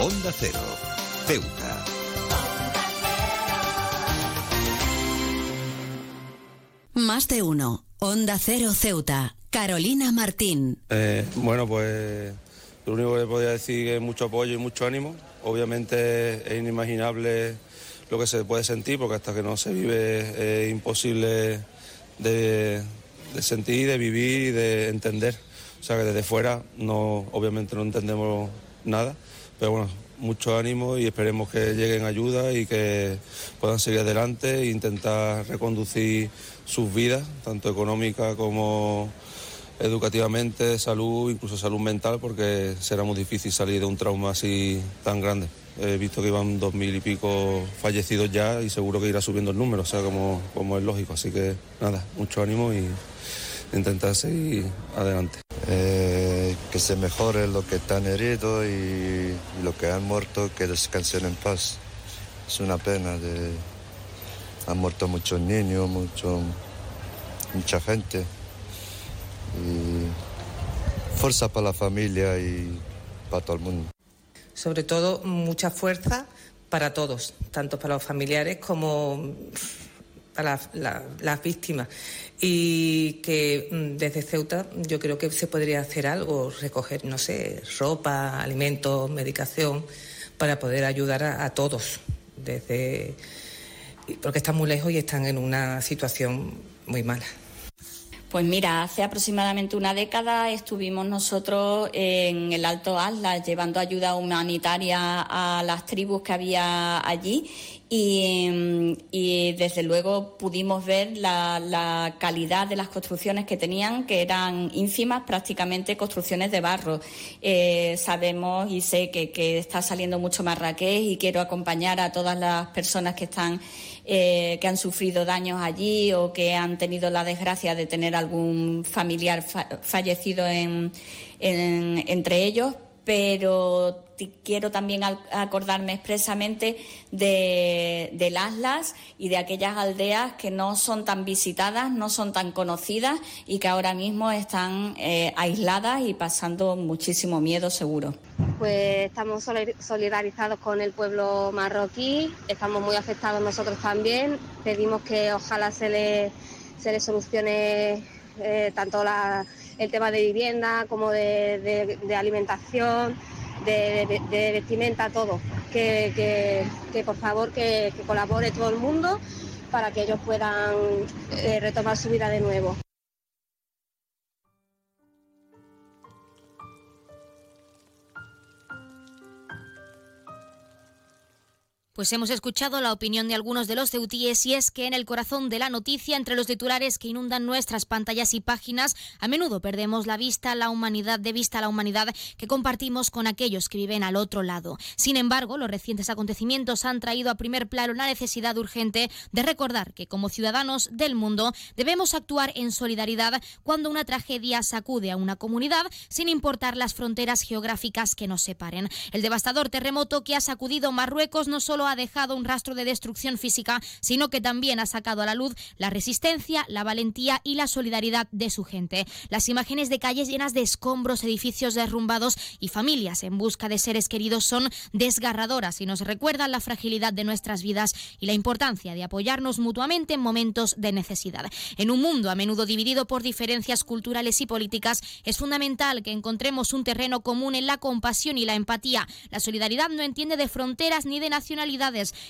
Onda Cero, Ceuta. Más de uno. Onda Cero Ceuta. Carolina Martín. Eh, bueno, pues lo único que podría decir es mucho apoyo y mucho ánimo. Obviamente es inimaginable lo que se puede sentir, porque hasta que no se vive es imposible de, de sentir, de vivir y de entender. O sea que desde fuera no, obviamente no entendemos nada, pero bueno, mucho ánimo y esperemos que lleguen ayuda y que puedan seguir adelante e intentar reconducir sus vidas, tanto económica como educativamente, salud, incluso salud mental, porque será muy difícil salir de un trauma así tan grande. He visto que iban dos mil y pico fallecidos ya y seguro que irá subiendo el número, o sea, como, es lógico. Así que nada, mucho ánimo y intentar seguir adelante. Eh, que se mejore lo que están heridos y, y lo que han muerto, que descansen en paz. Es una pena de... Han muerto muchos niños, mucho, mucha gente. Y fuerza para la familia y para todo el mundo. Sobre todo, mucha fuerza para todos, tanto para los familiares como para la- la- las víctimas. Y que mm, desde Ceuta yo creo que se podría hacer algo, recoger, no sé, ropa, alimentos, medicación, para poder ayudar a, a todos, desde porque están muy lejos y están en una situación muy mala. Pues mira, hace aproximadamente una década estuvimos nosotros en el Alto Atlas llevando ayuda humanitaria a las tribus que había allí y, mm, desde luego pudimos ver la, la calidad de las construcciones que tenían, que eran ínfimas, prácticamente construcciones de barro. Eh, sabemos y sé que, que está saliendo mucho Marrakech y quiero acompañar a todas las personas que están eh, que han sufrido daños allí o que han tenido la desgracia de tener algún familiar fa- fallecido en- en- entre ellos, pero quiero también acordarme expresamente de, del Atlas y de aquellas aldeas que no son tan visitadas, no son tan conocidas y que ahora mismo están eh, aisladas y pasando muchísimo miedo seguro. Pues estamos solidar- solidarizados con el pueblo marroquí, estamos muy afectados nosotros también. Pedimos que ojalá se le, se le solucione eh, tanto la- el tema de vivienda como de, de- alimentación, de, de- de vestimenta, todo. Que, que- que por favor que, que colabore todo el mundo para que ellos puedan eh, retomar su vida de nuevo. Pues hemos escuchado la opinión de algunos de los ceutíes y es que en el corazón de la noticia, entre los titulares que inundan nuestras pantallas y páginas, a menudo perdemos la vista, la humanidad, de vista la humanidad que compartimos con aquellos que viven al otro lado. Sin embargo, los recientes acontecimientos han traído a primer plano la necesidad urgente de recordar que como ciudadanos del mundo debemos actuar en solidaridad cuando una tragedia sacude a una comunidad sin importar las fronteras geográficas que nos separen. El devastador terremoto que ha sacudido Marruecos no solo ha dejado un rastro de destrucción física, sino que también ha sacado a la luz la resistencia, la valentía y la solidaridad de su gente. Las imágenes de calles llenas de escombros, edificios derrumbados y familias en busca de seres queridos son desgarradoras y nos recuerdan la fragilidad de nuestras vidas y la importancia de apoyarnos mutuamente en momentos de necesidad. En un mundo a menudo dividido por diferencias culturales y políticas, es fundamental que encontremos un terreno común en la compasión y la empatía. La solidaridad no entiende de fronteras ni de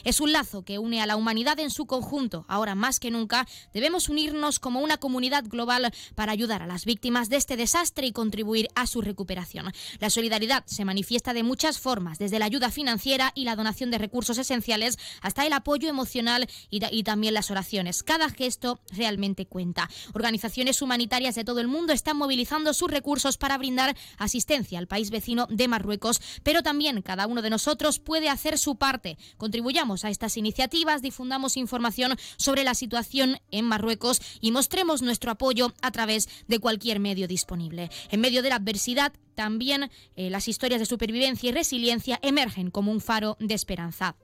Es un lazo que une a la humanidad en su conjunto. Ahora más que nunca debemos unirnos como una comunidad global para ayudar a las víctimas de este desastre y contribuir a su recuperación. La solidaridad se manifiesta de muchas formas, desde la ayuda financiera y la donación de recursos esenciales hasta el apoyo emocional y, y también las oraciones. Cada gesto realmente cuenta. Organizaciones humanitarias de todo el mundo están movilizando sus recursos para brindar asistencia al país vecino de Marruecos, pero también cada uno de nosotros puede hacer su parte. Contribuyamos a estas iniciativas, difundamos información sobre la situación en Marruecos y mostremos nuestro apoyo a través de cualquier medio disponible. En medio de la adversidad, también eh, las historias de supervivencia y resiliencia emergen como un faro de esperanza.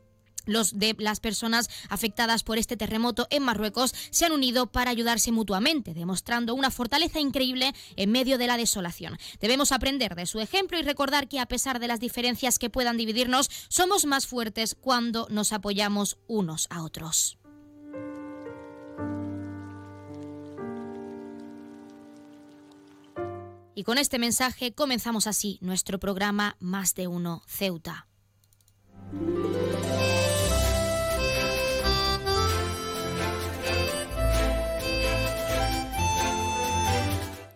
Las personas afectadas por este terremoto en Marruecos se han unido para ayudarse mutuamente, demostrando una fortaleza increíble en medio de la desolación. Debemos aprender de su ejemplo y recordar que a pesar de las diferencias que puedan dividirnos, somos más fuertes cuando nos apoyamos unos a otros. Y con este mensaje comenzamos así nuestro programa Más de Uno Ceuta.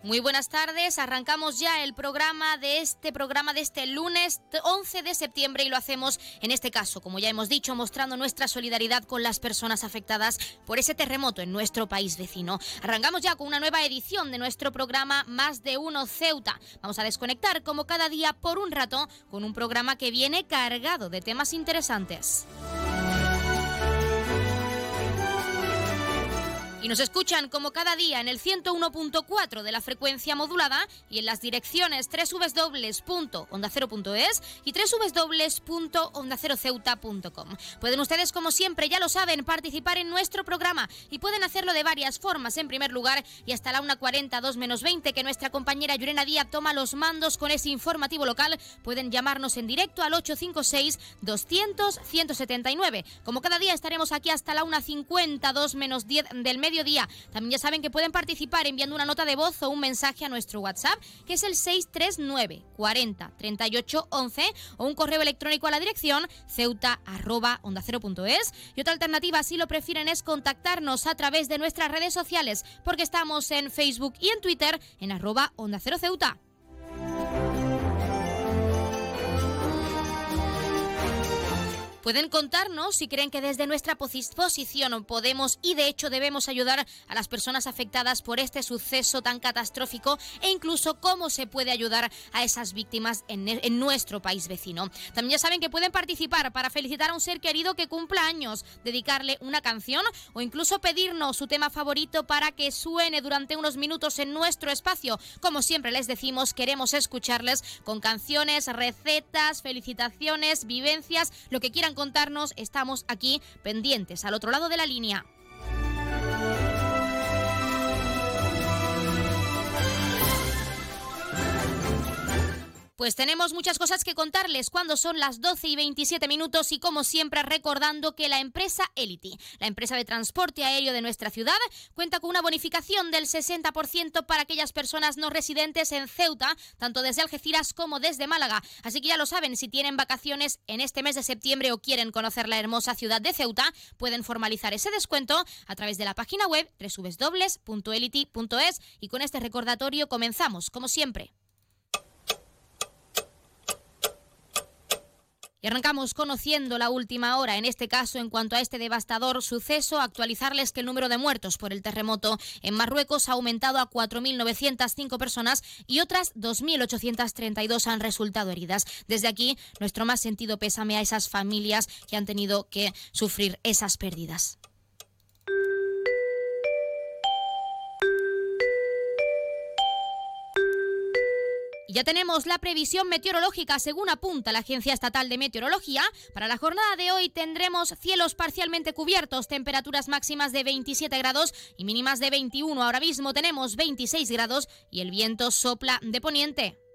Muy buenas tardes, arrancamos ya el programa de este programa de este lunes 11 de septiembre y lo hacemos en este caso, como ya hemos dicho, mostrando nuestra solidaridad con las personas afectadas por ese terremoto en nuestro país vecino. Arrancamos ya con una nueva edición de nuestro programa Más de Uno Ceuta. Vamos a desconectar como cada día por un rato con un programa que viene cargado de temas interesantes. Y nos escuchan como cada día en el 101.4 de la frecuencia modulada y en las direcciones www.ondacero.es y www.ondaceroceuta.com. Pueden ustedes, como siempre, ya lo saben, participar en nuestro programa y pueden hacerlo de varias formas. En primer lugar, y hasta la 1.40, 2 menos 20, que nuestra compañera Yurena Díaz toma los mandos con ese informativo local, pueden llamarnos en directo al 856-200-179. Como cada día estaremos aquí hasta la 1.50, 2 menos 10 del medio mediodía. También ya saben que pueden participar enviando una nota de voz o un mensaje a nuestro WhatsApp, que es el 639 40 38 11, o un correo electrónico a la dirección ceuta Y otra alternativa, si lo prefieren, es contactarnos a través de nuestras redes sociales, porque estamos en Facebook y en Twitter en arroba onda cero ceuta. Pueden contarnos si creen que desde nuestra posición podemos y de hecho debemos ayudar a las personas afectadas por este suceso tan catastrófico e incluso cómo se puede ayudar a esas víctimas en, nuestro país vecino. También ya saben que pueden participar para felicitar a un ser querido que cumpla años, dedicarle una canción o incluso pedirnos su tema favorito para que suene durante unos minutos en nuestro espacio. Como siempre les decimos, queremos escucharles con canciones, recetas, felicitaciones, vivencias, lo que quieran contarnos, estamos aquí pendientes, al otro lado de la línea. Pues tenemos muchas cosas que contarles cuando son las 12 y 27 minutos y como siempre recordando que la empresa Elity, la empresa de transporte aéreo de nuestra ciudad, cuenta con una bonificación del 60% para aquellas personas no residentes en Ceuta, tanto desde Algeciras como desde Málaga. Así que ya lo saben, si tienen vacaciones en este mes de septiembre o quieren conocer la hermosa ciudad de Ceuta, pueden formalizar ese descuento a través de la página web www.elity.es y con este recordatorio comenzamos, como siempre. Y arrancamos conociendo la última hora, en este caso en cuanto a este devastador suceso, actualizarles que el número de muertos por el terremoto en Marruecos ha aumentado a 4.905 personas y otras 2.832 han resultado heridas. Desde aquí, nuestro más sentido pésame a esas familias que han tenido que sufrir esas pérdidas. Ya tenemos la previsión meteorológica según apunta la Agencia Estatal de Meteorología. Para la jornada de hoy tendremos cielos parcialmente cubiertos, temperaturas máximas de 27 grados y mínimas de 21. Ahora mismo tenemos 26 grados y el viento sopla de poniente.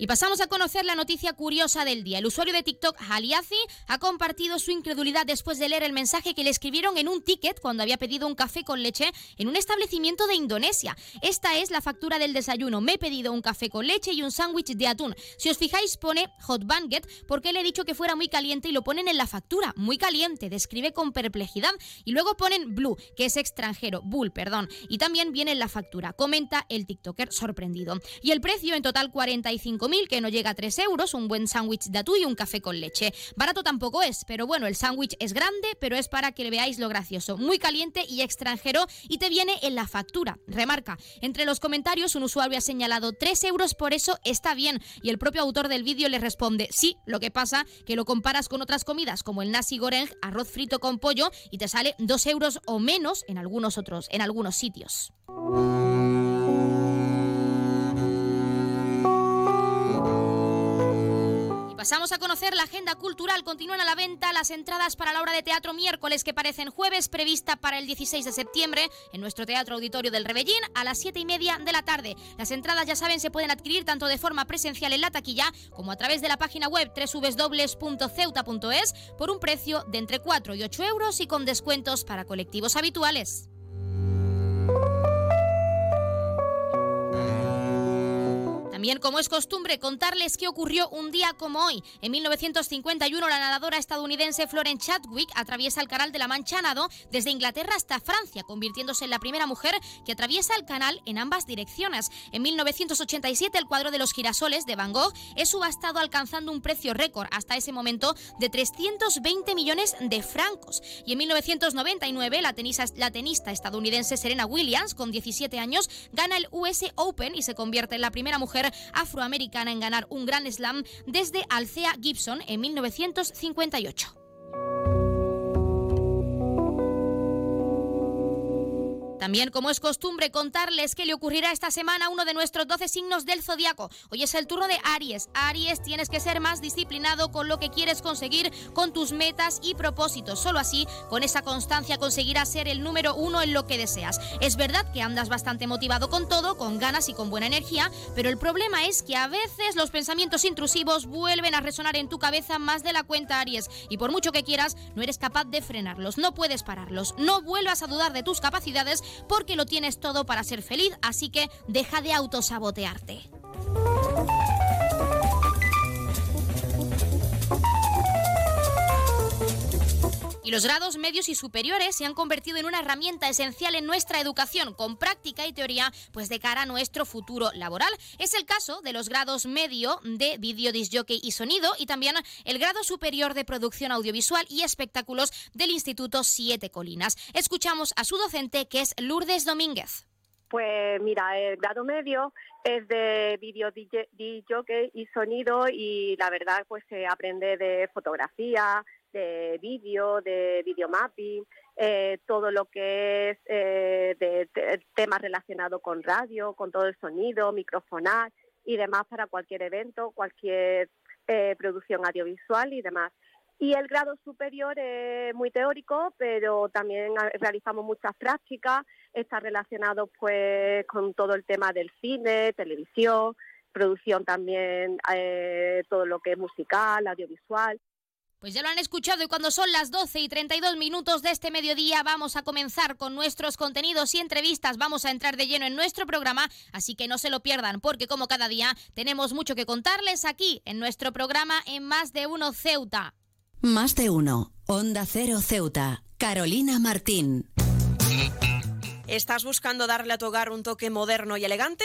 Y pasamos a conocer la noticia curiosa del día. El usuario de TikTok, Haliazi, ha compartido su incredulidad después de leer el mensaje que le escribieron en un ticket cuando había pedido un café con leche en un establecimiento de Indonesia. Esta es la factura del desayuno. Me he pedido un café con leche y un sándwich de atún. Si os fijáis, pone hot banget porque le he dicho que fuera muy caliente y lo ponen en la factura. Muy caliente, describe con perplejidad. Y luego ponen blue, que es extranjero, bull, perdón. Y también viene en la factura, comenta el TikToker sorprendido. Y el precio en total 45 que no llega a 3 euros, un buen sándwich de atún y un café con leche. Barato tampoco es, pero bueno, el sándwich es grande, pero es para que le veáis lo gracioso. Muy caliente y extranjero y te viene en la factura. Remarca, entre los comentarios un usuario ha señalado 3 euros, por eso está bien. Y el propio autor del vídeo le responde, sí, lo que pasa que lo comparas con otras comidas como el nasi goreng, arroz frito con pollo y te sale 2 euros o menos en algunos otros, en algunos sitios. Pasamos a conocer la agenda cultural. Continúan a la venta las entradas para la obra de teatro miércoles que parecen jueves, prevista para el 16 de septiembre en nuestro Teatro Auditorio del Rebellín a las 7 y media de la tarde. Las entradas, ya saben, se pueden adquirir tanto de forma presencial en la taquilla como a través de la página web www.ceuta.es por un precio de entre 4 y 8 euros y con descuentos para colectivos habituales. También, como es costumbre, contarles qué ocurrió un día como hoy. En 1951, la nadadora estadounidense Florence Chadwick atraviesa el Canal de la Mancha nado desde Inglaterra hasta Francia, convirtiéndose en la primera mujer que atraviesa el canal en ambas direcciones. En 1987, el cuadro de los girasoles de Van Gogh es subastado alcanzando un precio récord hasta ese momento de 320 millones de francos. Y en 1999, la, la tenista estadounidense Serena Williams, con 17 años, gana el US Open y se convierte en la primera mujer afroamericana en ganar un Grand Slam desde Althea Gibson en 1958. También, como es costumbre, contarles qué le ocurrirá esta semana uno de nuestros 12 signos del zodiaco. Hoy es el turno de Aries. Aries, tienes que ser más disciplinado con lo que quieres conseguir, con tus metas y propósitos. Solo así, con esa constancia, conseguirás ser el número uno en lo que deseas. Es verdad que andas bastante motivado con todo, con ganas y con buena energía, pero el problema es que a veces los pensamientos intrusivos vuelven a resonar en tu cabeza más de la cuenta, Aries. Y por mucho que quieras, no eres capaz de frenarlos, no puedes pararlos. No vuelvas a dudar de tus capacidades porque lo tienes todo para ser feliz, así que deja de autosabotearte. Los grados medios y superiores se han convertido en una herramienta esencial en nuestra educación, con práctica y teoría, pues de cara a nuestro futuro laboral. Es el caso de los grados medio de vídeo, disjockey y sonido, y también el grado superior de producción audiovisual y espectáculos del Instituto Siete Colinas. Escuchamos a su docente, que es Lourdes Domínguez. Pues mira, el grado medio es de vídeo DJ y sonido y la verdad pues se aprende de fotografía, de vídeo, de videomapping, eh, todo lo que es eh, de, temas relacionados con radio, con todo el sonido, microfonar y demás para cualquier evento, cualquier eh, producción audiovisual y demás. Y el grado superior es muy teórico, pero también realizamos muchas prácticas, está relacionado pues con todo el tema del cine, televisión, producción también, todo lo que es musical, audiovisual. Pues ya lo han escuchado y cuando son las 12 y 32 minutos de este mediodía vamos a comenzar con nuestros contenidos y entrevistas. Vamos a entrar de lleno en nuestro programa, así que no se lo pierdan porque como cada día tenemos mucho que contarles aquí en nuestro programa en Más de Uno Ceuta. Más de Uno, Onda Cero Ceuta, Carolina Martín. ¿Estás buscando darle a tu hogar un toque moderno y elegante?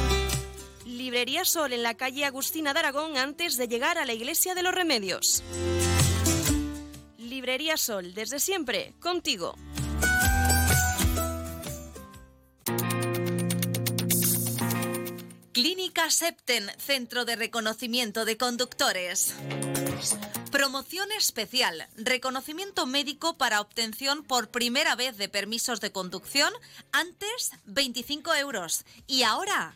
Librería Sol en la calle Agustina de Aragón antes de llegar a la Iglesia de los Remedios. Librería Sol, desde siempre, contigo. Clínica Septen, Centro de Reconocimiento de Conductores. Promoción especial, reconocimiento médico para obtención por primera vez de permisos de conducción, antes 25 euros y ahora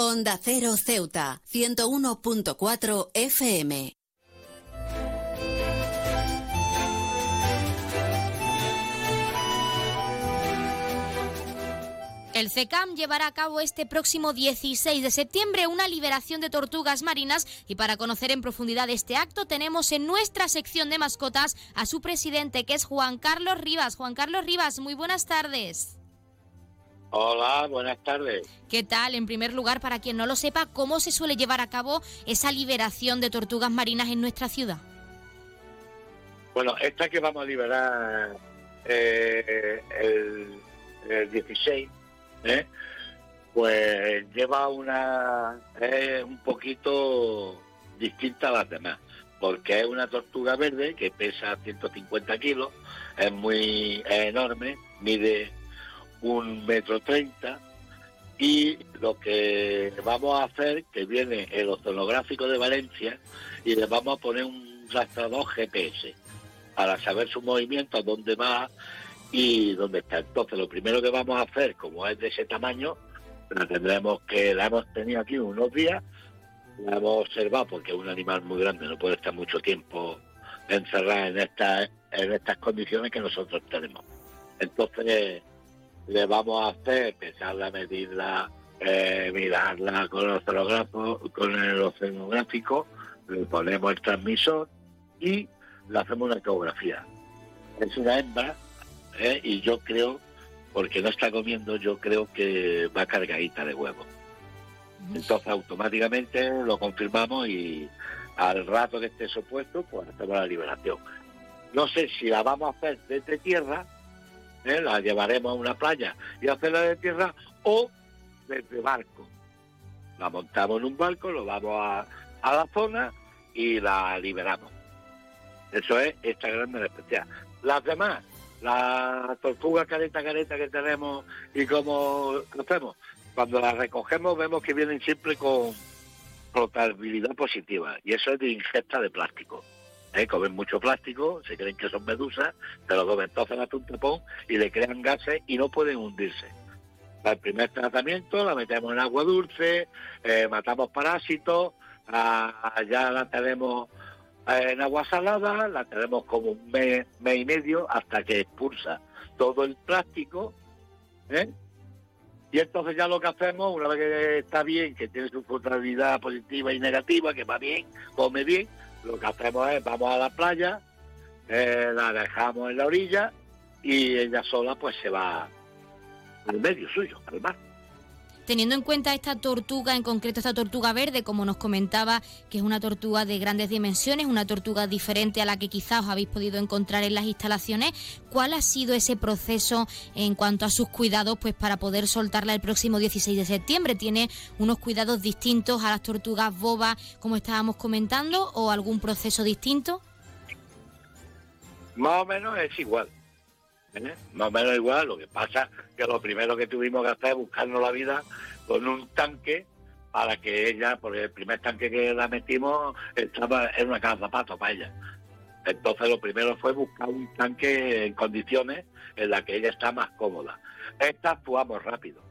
Onda Cero Ceuta, 101.4 FM. El CECAM llevará a cabo este próximo 16 de septiembre una liberación de tortugas marinas y para conocer en profundidad este acto tenemos en nuestra sección de mascotas a su presidente que es Juan Carlos Rivas. Juan Carlos Rivas, muy buenas tardes. Hola, buenas tardes. ¿Qué tal? En primer lugar, para quien no lo sepa, ¿cómo se suele llevar a cabo esa liberación de tortugas marinas en nuestra ciudad? Bueno, esta que vamos a liberar eh, el, 16, ¿eh? pues lleva una... es un poquito distinta a las demás, porque es una tortuga verde que pesa 150 kilos, es muy es enorme, mide un metro treinta y lo que vamos a hacer, que viene el oceanográfico de Valencia, y le vamos a poner un rastrador GPS para saber su movimiento, dónde va y dónde está. Entonces, lo primero que vamos a hacer, como es de ese tamaño, la tendremos que, la hemos tenido aquí unos días, la hemos observado porque es un animal muy grande, no puede estar mucho tiempo encerrada en estas, en estas condiciones que nosotros tenemos. Entonces, le vamos a hacer empezar a medirla, eh, mirarla con el con el oceanográfico, le ponemos el transmisor y le hacemos una ecografía. Es una hembra eh, y yo creo, porque no está comiendo, yo creo que va cargadita de huevos. Entonces automáticamente lo confirmamos y al rato que esté supuesto, pues hacemos la liberación. No sé si la vamos a hacer desde tierra ¿eh? la llevaremos a una playa y hacerla de tierra o desde barco. La montamos en un barco, lo vamos a, a la zona y la liberamos. Eso es esta grande especial. Las demás, la tortuga careta careta que tenemos y como hacemos, cuando las recogemos vemos que vienen siempre con flotabilidad positiva y eso es de ingesta de plástico. ¿Eh? comen mucho plástico, se creen que son medusas, se lo comen, entonces hacen un tapón y le crean gases y no pueden hundirse. El primer tratamiento la metemos en agua dulce, eh, matamos parásitos, ya la tenemos eh, en agua salada, la tenemos como un mes, mes y medio hasta que expulsa todo el plástico. Y entonces ya lo que hacemos, una vez que está bien, que tiene su funcionalidad positiva y negativa, que va bien, come bien, lo que hacemos es vamos a la playa, eh, la dejamos en la orilla y ella sola pues se va al medio suyo, al mar. Teniendo en cuenta esta tortuga, en concreto esta tortuga verde, como nos comentaba, que es una tortuga de grandes dimensiones, una tortuga diferente a la que quizás os habéis podido encontrar en las instalaciones, ¿cuál ha sido ese proceso en cuanto a sus cuidados pues para poder soltarla el próximo 16 de septiembre? ¿Tiene unos cuidados distintos a las tortugas boba, como estábamos comentando, o algún proceso distinto? Más o menos es igual. ¿Eh? Más o menos igual. Lo que pasa que lo primero que tuvimos que hacer es buscarnos la vida con un tanque para que ella, porque el primer tanque que la metimos estaba en una casa zapatos para ella. Entonces lo primero fue buscar un tanque en condiciones en las que ella está más cómoda. Esta actuamos rápido,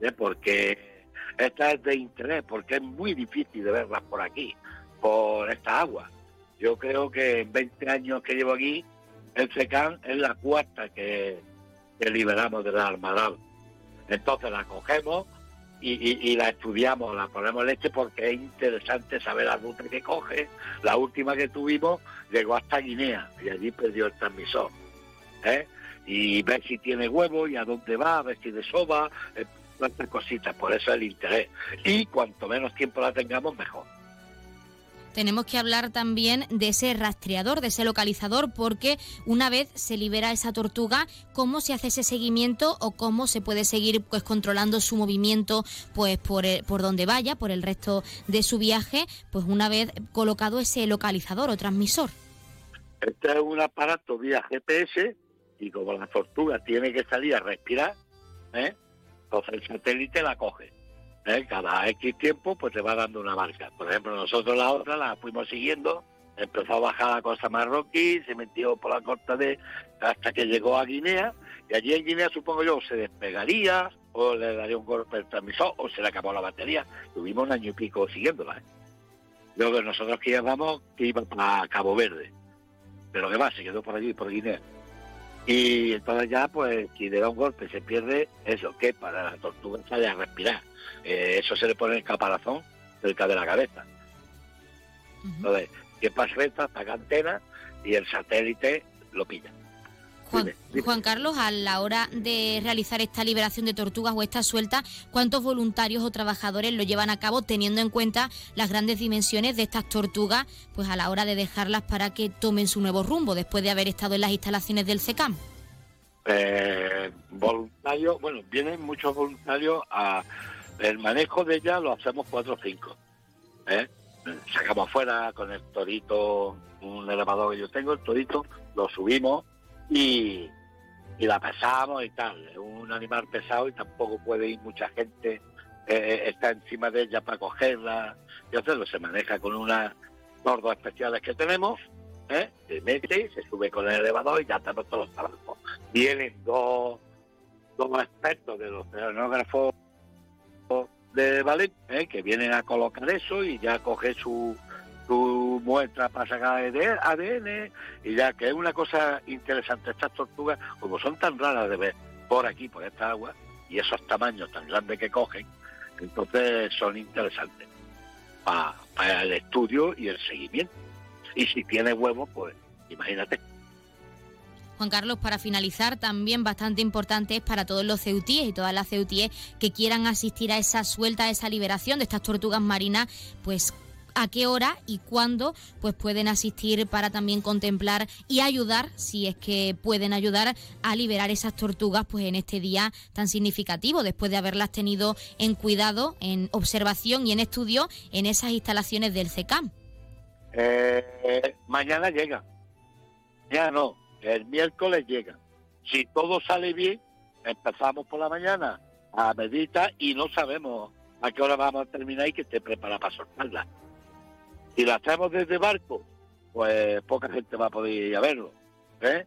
¿eh? porque esta es de interés, porque es muy difícil de verlas por aquí, por esta agua. Yo creo que en 20 años que llevo aquí, el SECAN es la cuarta que, liberamos de la Almadal. Entonces la cogemos y, la estudiamos, la ponemos leche porque es interesante saber la ruta que coge. La última que tuvimos llegó hasta Guinea y allí perdió el transmisor. ¿eh? Y ver si tiene huevo y a dónde va, ver si desova, eh, cuántas cositas, por eso el interés. Y cuanto menos tiempo la tengamos, mejor tenemos que hablar también de ese rastreador, de ese localizador, porque una vez se libera esa tortuga, ¿cómo se hace ese seguimiento o cómo se puede seguir pues controlando su movimiento pues por, por donde vaya, por el resto de su viaje, pues una vez colocado ese localizador o transmisor? Este es un aparato vía GPS y como la tortuga tiene que salir a respirar, ¿eh? entonces el satélite la coge. ¿Eh? cada X tiempo pues te va dando una marca. Por ejemplo, nosotros la otra la fuimos siguiendo, empezó a bajar la costa marroquí, se metió por la costa de hasta que llegó a Guinea, y allí en Guinea supongo yo se despegaría, o le daría un golpe al transmisor, o se le acabó la batería. Tuvimos un año y pico siguiéndola. ¿eh? Luego nosotros que íbamos, que iba para Cabo Verde, pero que va, se quedó por allí, por Guinea. Y entonces ya, pues, si le da un golpe se pierde, eso, que para la tortuga sale a respirar. Eh, eso se le pone el caparazón cerca de la cabeza. Entonces, que pasa recta, saca antena y el satélite lo pilla. Juan, Carlos, a la hora de realizar esta liberación de tortugas o esta suelta, ¿cuántos voluntarios o trabajadores lo llevan a cabo teniendo en cuenta las grandes dimensiones de estas tortugas, pues a la hora de dejarlas para que tomen su nuevo rumbo después de haber estado en las instalaciones del SECAM? Eh, voluntarios, bueno, vienen muchos voluntarios a el manejo de ella lo hacemos cuatro o cinco. ¿eh? Sacamos afuera con el torito, un elevador que yo tengo, el torito, lo subimos y, la pesamos y tal. Es un animal pesado y tampoco puede ir mucha gente, eh, está encima de ella para cogerla y hacerlo. Se maneja con unas tordos especiales que tenemos, ¿eh? se mete, se sube con el elevador y ya estamos todos los trabajos. Vienen dos, dos expertos de los oceanógrafos de Valen, ¿eh? que vienen a colocar eso y ya coge su, su muestra para sacar ADN y ya que es una cosa interesante estas tortugas como son tan raras de ver por aquí por esta agua y esos tamaños tan grandes que cogen entonces son interesantes para el estudio y el seguimiento y si tiene huevos pues imagínate Juan Carlos, para finalizar, también bastante importante es para todos los ceutíes y todas las ceutíes que quieran asistir a esa suelta, a esa liberación de estas tortugas marinas, pues a qué hora y cuándo pues pueden asistir para también contemplar y ayudar, si es que pueden ayudar a liberar esas tortugas pues en este día tan significativo, después de haberlas tenido en cuidado, en observación y en estudio en esas instalaciones del CECAM. Eh, mañana llega. Ya no, el miércoles llega. Si todo sale bien, empezamos por la mañana a meditar y no sabemos a qué hora vamos a terminar y que esté preparada para soltarla. Si la hacemos desde barco, pues poca gente va a poder ir a verlo. ¿eh?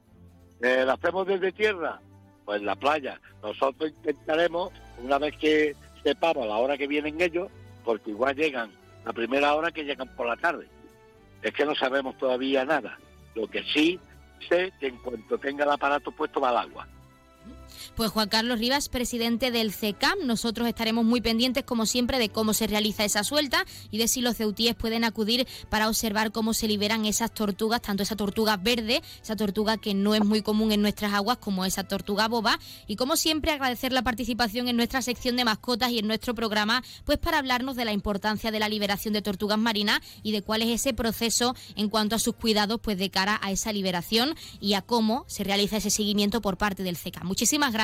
Eh, la hacemos desde tierra, pues la playa. Nosotros intentaremos, una vez que sepamos la hora que vienen ellos, porque igual llegan a primera hora que llegan por la tarde. Es que no sabemos todavía nada. Lo que sí sé que en cuanto tenga el aparato puesto va al agua. Pues Juan Carlos Rivas, presidente del CECAM, nosotros estaremos muy pendientes, como siempre, de cómo se realiza esa suelta y de si los ceutíes pueden acudir para observar cómo se liberan esas tortugas, tanto esa tortuga verde, esa tortuga que no es muy común en nuestras aguas, como esa tortuga boba. Y como siempre, agradecer la participación en nuestra sección de mascotas y en nuestro programa, pues para hablarnos de la importancia de la liberación de tortugas marinas y de cuál es ese proceso en cuanto a sus cuidados, pues de cara a esa liberación y a cómo se realiza ese seguimiento por parte del CECAM. Muchísimas gracias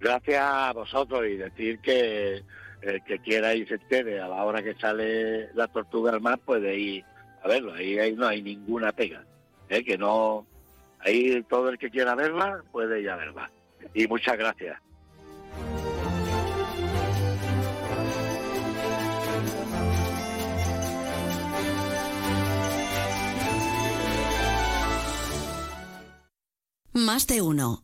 gracias. a vosotros y decir que el que quiera y se entere a la hora que sale la tortuga al mar puede ir a verlo. Ahí, no hay ninguna pega. ¿eh? Que no. Ahí todo el que quiera verla puede ir a verla. Y muchas gracias. Más de uno.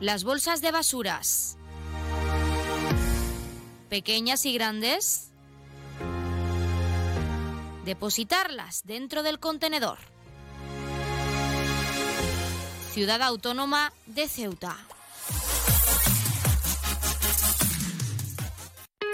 Las bolsas de basuras. Pequeñas y grandes. Depositarlas dentro del contenedor. Ciudad Autónoma de Ceuta.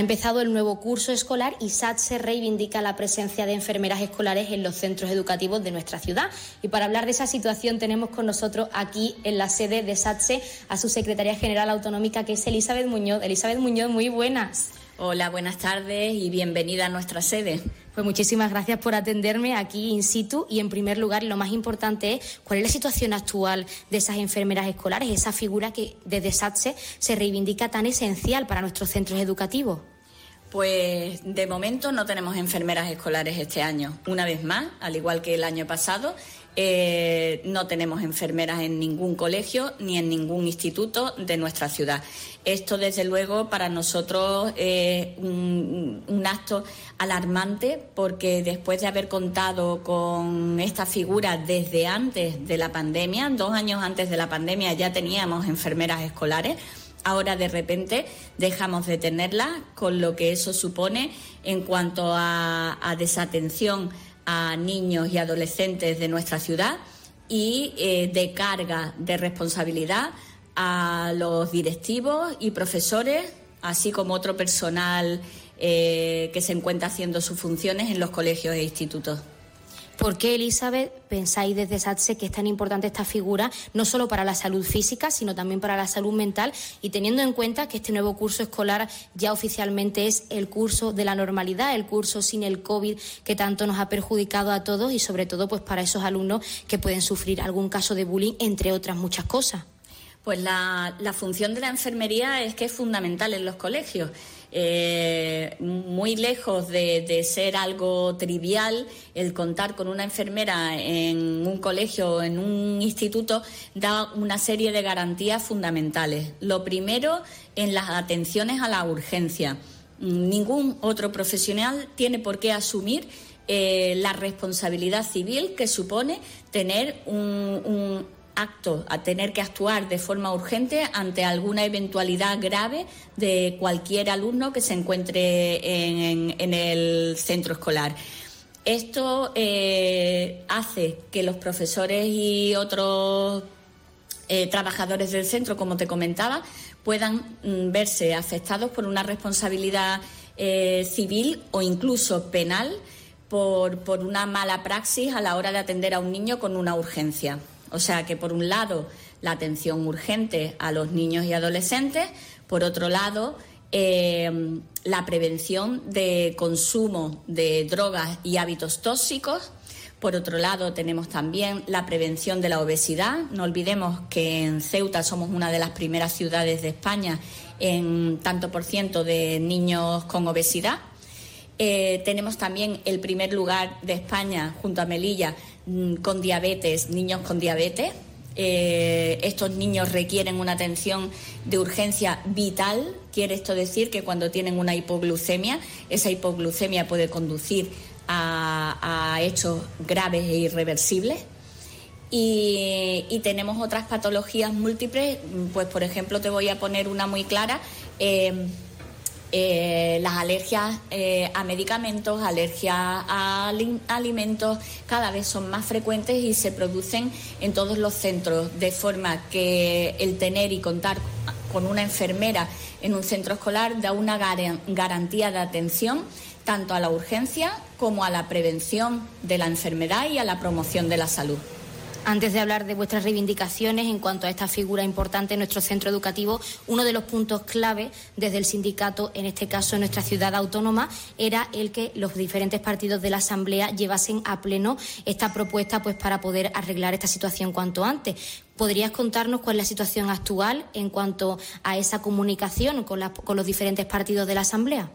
Ha empezado el nuevo curso escolar y SATSE reivindica la presencia de enfermeras escolares en los centros educativos de nuestra ciudad. Y para hablar de esa situación tenemos con nosotros aquí en la sede de SATSE a su secretaria general autonómica que es Elizabeth Muñoz. Elizabeth Muñoz, muy buenas. Hola, buenas tardes y bienvenida a nuestra sede. Pues muchísimas gracias por atenderme aquí in situ y en primer lugar lo más importante es cuál es la situación actual de esas enfermeras escolares, esa figura que desde SATSE se reivindica tan esencial para nuestros centros educativos. Pues de momento no tenemos enfermeras escolares este año. Una vez más, al igual que el año pasado, eh, no tenemos enfermeras en ningún colegio ni en ningún instituto de nuestra ciudad. Esto, desde luego, para nosotros es un, acto alarmante porque después de haber contado con esta figura desde antes de la pandemia, dos años antes de la pandemia ya teníamos enfermeras escolares Ahora de repente dejamos de tenerla con lo que eso supone en cuanto a, desatención a niños y adolescentes de nuestra ciudad y eh, de carga de responsabilidad a los directivos y profesores, así como otro personal eh, que se encuentra haciendo sus funciones en los colegios e institutos. ¿Por qué, Elizabeth, pensáis desde SATSE que es tan importante esta figura, no solo para la salud física, sino también para la salud mental? Y teniendo en cuenta que este nuevo curso escolar ya oficialmente es el curso de la normalidad, el curso sin el COVID que tanto nos ha perjudicado a todos y sobre todo pues para esos alumnos que pueden sufrir algún caso de bullying, entre otras muchas cosas. Pues la, la función de la enfermería es que es fundamental en los colegios. Eh, muy lejos de, ser algo trivial, el contar con una enfermera en un colegio o en un instituto da una serie de garantías fundamentales. Lo primero, en las atenciones a la urgencia. Ningún otro profesional tiene por qué asumir eh, la responsabilidad civil que supone tener un acto a tener que actuar de forma urgente ante alguna eventualidad grave de cualquier alumno que se encuentre en, el centro escolar. Esto eh, hace que los profesores y otros eh, trabajadores del centro, como te comentaba, puedan mm, verse afectados por una responsabilidad eh, civil o incluso penal por, por una mala praxis a la hora de atender a un niño con una urgencia. O sea que, por un lado, la atención urgente a los niños y adolescentes, por otro lado, eh, la prevención de consumo de drogas y hábitos tóxicos. Por otro lado, tenemos también la prevención de la obesidad. No olvidemos que en Ceuta somos una de las primeras ciudades de España en tanto por ciento de niños con obesidad. Eh, tenemos también el primer lugar de España, junto a Melilla, con diabetes, niños con diabetes. Eh, estos niños requieren una atención de urgencia vital. Quiere esto decir que cuando tienen una hipoglucemia, esa hipoglucemia puede conducir a, hechos graves e irreversibles. Y, tenemos otras patologías múltiples, pues por ejemplo te voy a poner una muy clara. Eh, eh, las alergias eh, a medicamentos, alergias a alimentos, cada vez son más frecuentes y se producen en todos los centros, de forma que el tener y contar con una enfermera en un centro escolar da una garantía de atención tanto a la urgencia como a la prevención de la enfermedad y a la promoción de la salud. Antes de hablar de vuestras reivindicaciones en cuanto a esta figura importante en nuestro centro educativo, uno de los puntos clave desde el sindicato, en este caso en nuestra ciudad autónoma, era el que los diferentes partidos de la Asamblea llevasen a pleno esta propuesta pues, para poder arreglar esta situación cuanto antes. ¿Podrías contarnos cuál es la situación actual en cuanto a esa comunicación con, con los diferentes partidos de la Asamblea?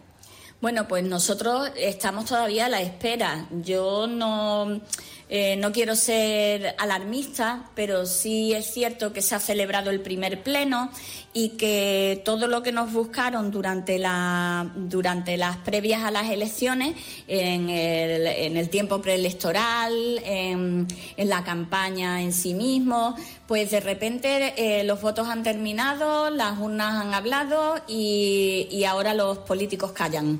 Bueno, pues nosotros estamos todavía a la espera. Yo no eh, no quiero ser alarmista, pero sí es cierto que se ha celebrado el primer pleno y que todo lo que nos buscaron durante, la, durante las previas a las elecciones, en el, tiempo preelectoral, en, la campaña en sí mismo, pues de repente eh, los votos han terminado, las urnas han hablado y ahora los políticos callan.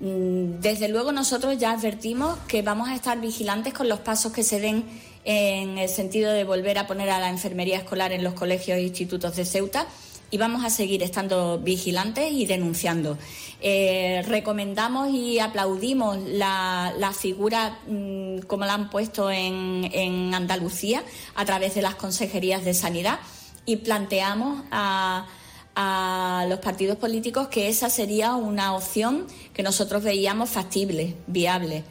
Mm, desde luego nosotros ya advertimos que vamos a estar vigilantes con los pasos que se den en el sentido de volver a poner a la enfermería escolar en los colegios e institutos de Ceuta y vamos a seguir estando vigilantes y denunciando. Eh, recomendamos y aplaudimos la, figura mm, como la han puesto en, en Andalucía a través de las consejerías de sanidad y planteamos a a los partidos políticos que esa sería una opción que nosotros veíamos factible, viable.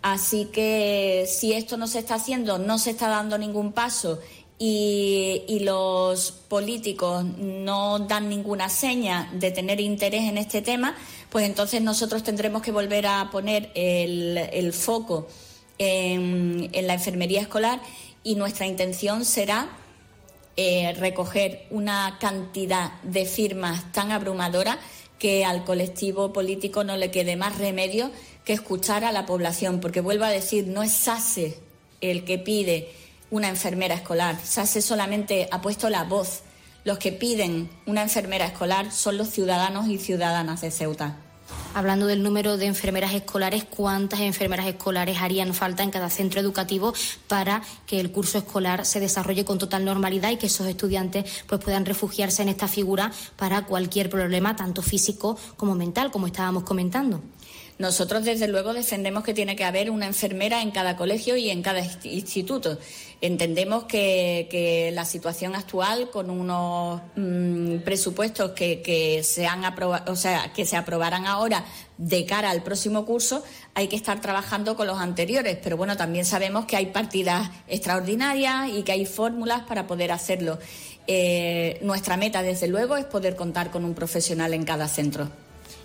Así que si esto no se está haciendo, no se está dando ningún paso y, los políticos no dan ninguna seña de tener interés en este tema, pues entonces nosotros tendremos que volver a poner el, foco en la enfermería escolar y nuestra intención será eh, recoger una cantidad de firmas tan abrumadora que al colectivo político no le quede más remedio que escuchar a la población, porque vuelvo a decir, no es SASE el que pide una enfermera escolar, SASE solamente ha puesto la voz, los que piden una enfermera escolar son los ciudadanos y ciudadanas de Ceuta. Hablando del número de enfermeras escolares, ¿cuántas enfermeras escolares harían falta en cada centro educativo para que el curso escolar se desarrolle con total normalidad y que esos estudiantes pues, puedan refugiarse en esta figura para cualquier problema, tanto físico como mental, como estábamos comentando? Nosotros, desde luego, defendemos que tiene que haber una enfermera en cada colegio y en cada instituto. Entendemos que, la situación actual, con unos mm, presupuestos que, se han o sea, que se aprobarán ahora de cara al próximo curso, hay que estar trabajando con los anteriores. Pero bueno, también sabemos que hay partidas extraordinarias y que hay fórmulas para poder hacerlo. Eh, nuestra meta, desde luego, es poder contar con un profesional en cada centro.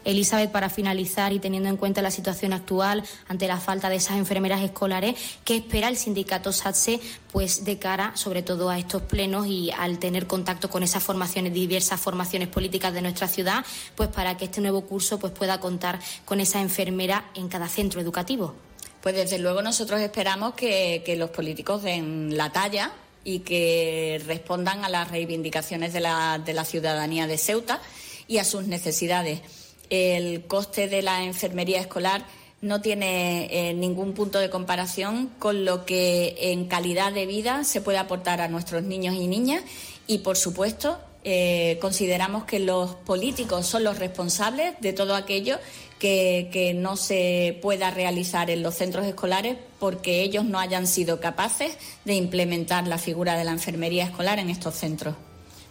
Elizabeth, para finalizar y teniendo en cuenta la situación actual ante la falta de esas enfermeras escolares, ¿qué espera el sindicato SATSE pues de cara sobre todo a estos plenos y al tener contacto con esas formaciones, diversas formaciones políticas de nuestra ciudad, pues para que este nuevo curso pues pueda contar con esa enfermera en cada centro educativo? Pues desde luego nosotros esperamos que, los políticos den la talla y que respondan a las reivindicaciones de la, de la ciudadanía de Ceuta y a sus necesidades el coste de la enfermería escolar no tiene eh, ningún punto de comparación con lo que en calidad de vida se puede aportar a nuestros niños y niñas y, por supuesto, eh, consideramos que los políticos son los responsables de todo aquello que, que, no se pueda realizar en los centros escolares porque ellos no hayan sido capaces de implementar la figura de la enfermería escolar en estos centros.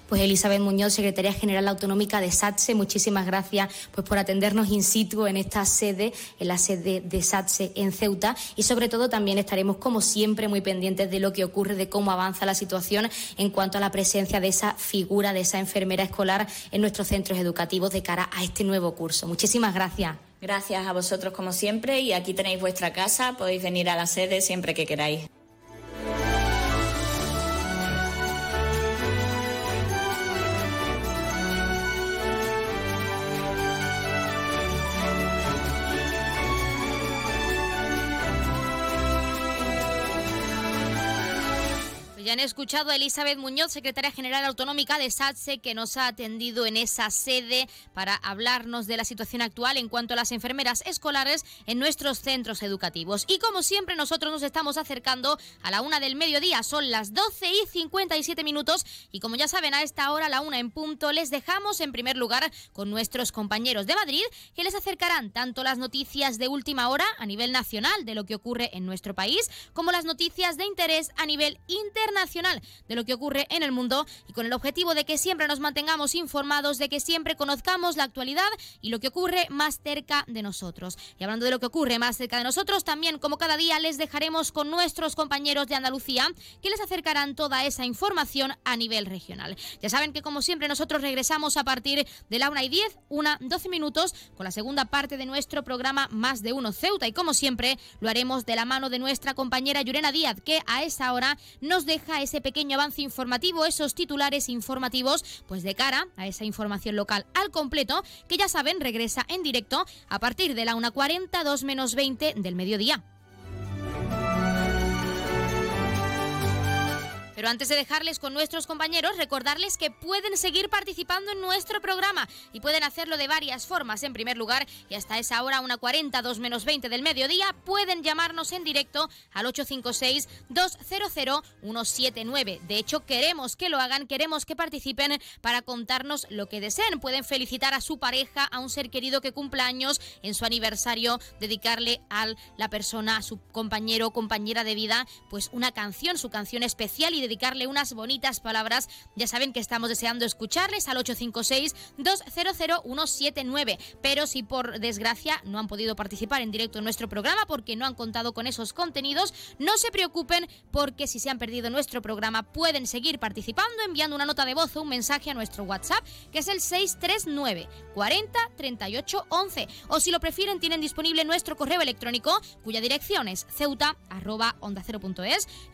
Pues Elizabeth Muñoz, secretaria general autonómica de SATSE, muchísimas gracias pues, por atendernos in situ en esta sede, en la sede de SATSE en Ceuta y sobre todo también estaremos como siempre muy pendientes de lo que ocurre, de cómo avanza la situación en cuanto a la presencia de esa figura, de esa enfermera escolar en nuestros centros educativos de cara a este nuevo curso. Muchísimas gracias. Gracias a vosotros como siempre y aquí tenéis vuestra casa, podéis venir a la sede siempre que queráis. Ya han escuchado a Elizabeth Muñoz, secretaria general autonómica de SATSE, que nos ha atendido en esa sede para hablarnos de la situación actual en cuanto a las enfermeras escolares en nuestros centros educativos. Y como siempre, nosotros nos estamos acercando a la una del mediodía. Son las 12 y 57 minutos. Y como ya saben, a esta hora, la una en punto, les dejamos en primer lugar con nuestros compañeros de Madrid, que les acercarán tanto las noticias de última hora a nivel nacional de lo que ocurre en nuestro país, como las noticias de interés a nivel internacional nacional de lo que ocurre en el mundo y con el objetivo de que siempre nos mantengamos informados, de que siempre conozcamos la actualidad y lo que ocurre más cerca de nosotros. Y hablando de lo que ocurre más cerca de nosotros, también como cada día les dejaremos con nuestros compañeros de Andalucía que les acercarán toda esa información a nivel regional. Ya saben que como siempre nosotros regresamos a partir de la 1 y 10, una 12 minutos con la segunda parte de nuestro programa Más de Uno Ceuta y como siempre lo haremos de la mano de nuestra compañera Yurena Díaz que a esa hora nos deja ese pequeño avance informativo, esos titulares informativos, pues de cara a esa información local al completo, que ya saben regresa en directo a partir de la 1.40, 2 menos 20 del mediodía. Pero antes de dejarles con nuestros compañeros, recordarles que pueden seguir participando en nuestro programa y pueden hacerlo de varias formas. En primer lugar, y hasta esa hora, una 40, 2 menos 20 del mediodía, pueden llamarnos en directo al 856-200-179. De hecho, queremos que lo hagan, queremos que participen para contarnos lo que deseen. Pueden felicitar a su pareja, a un ser querido que cumpla años en su aniversario, dedicarle a la persona, a su compañero o compañera de vida, pues una canción, su canción especial y dedicarle unas bonitas palabras. Ya saben que estamos deseando escucharles al 856-200-179. Pero si por desgracia no han podido participar en directo en nuestro programa porque no han contado con esos contenidos, no se preocupen porque si se han perdido nuestro programa pueden seguir participando enviando una nota de voz o un mensaje a nuestro WhatsApp que es el 639 40 38 11 o si lo prefieren tienen disponible nuestro correo electrónico cuya dirección es ceuta arroba onda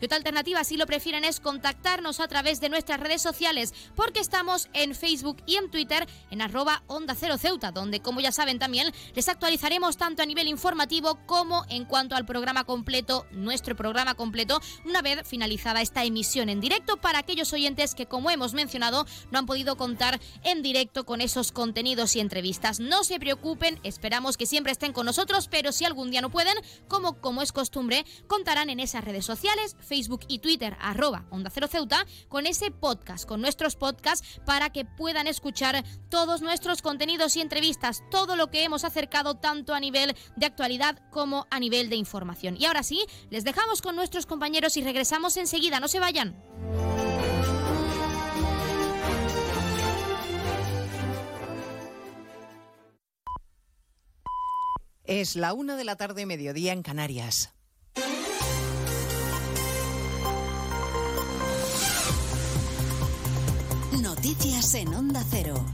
y otra alternativa si lo prefieren es contactarnos a través de nuestras redes sociales, porque estamos en Facebook y en Twitter en arroba Onda Cero Ceuta, donde como ya saben también les actualizaremos tanto a nivel informativo como en cuanto al programa completo, nuestro programa completo, una vez finalizada esta emisión en directo para aquellos oyentes que, como hemos mencionado, no han podido contar en directo con esos contenidos y entrevistas. No se preocupen, esperamos que siempre estén con nosotros, pero si algún día no pueden, como, como es costumbre, contarán en esas redes sociales, Facebook y Twitter, arroba Onda Cero Ceuta, con ese podcast, con nuestros podcasts, para que puedan escuchar todos nuestros contenidos y entrevistas, todo lo que hemos acercado tanto a nivel de actualidad como a nivel de información. Y ahora sí, les dejamos con nuestros compañeros y regresamos enseguida, no se vayan. Es la una de la tarde, mediodía en Canarias. Noticias en Onda Cero.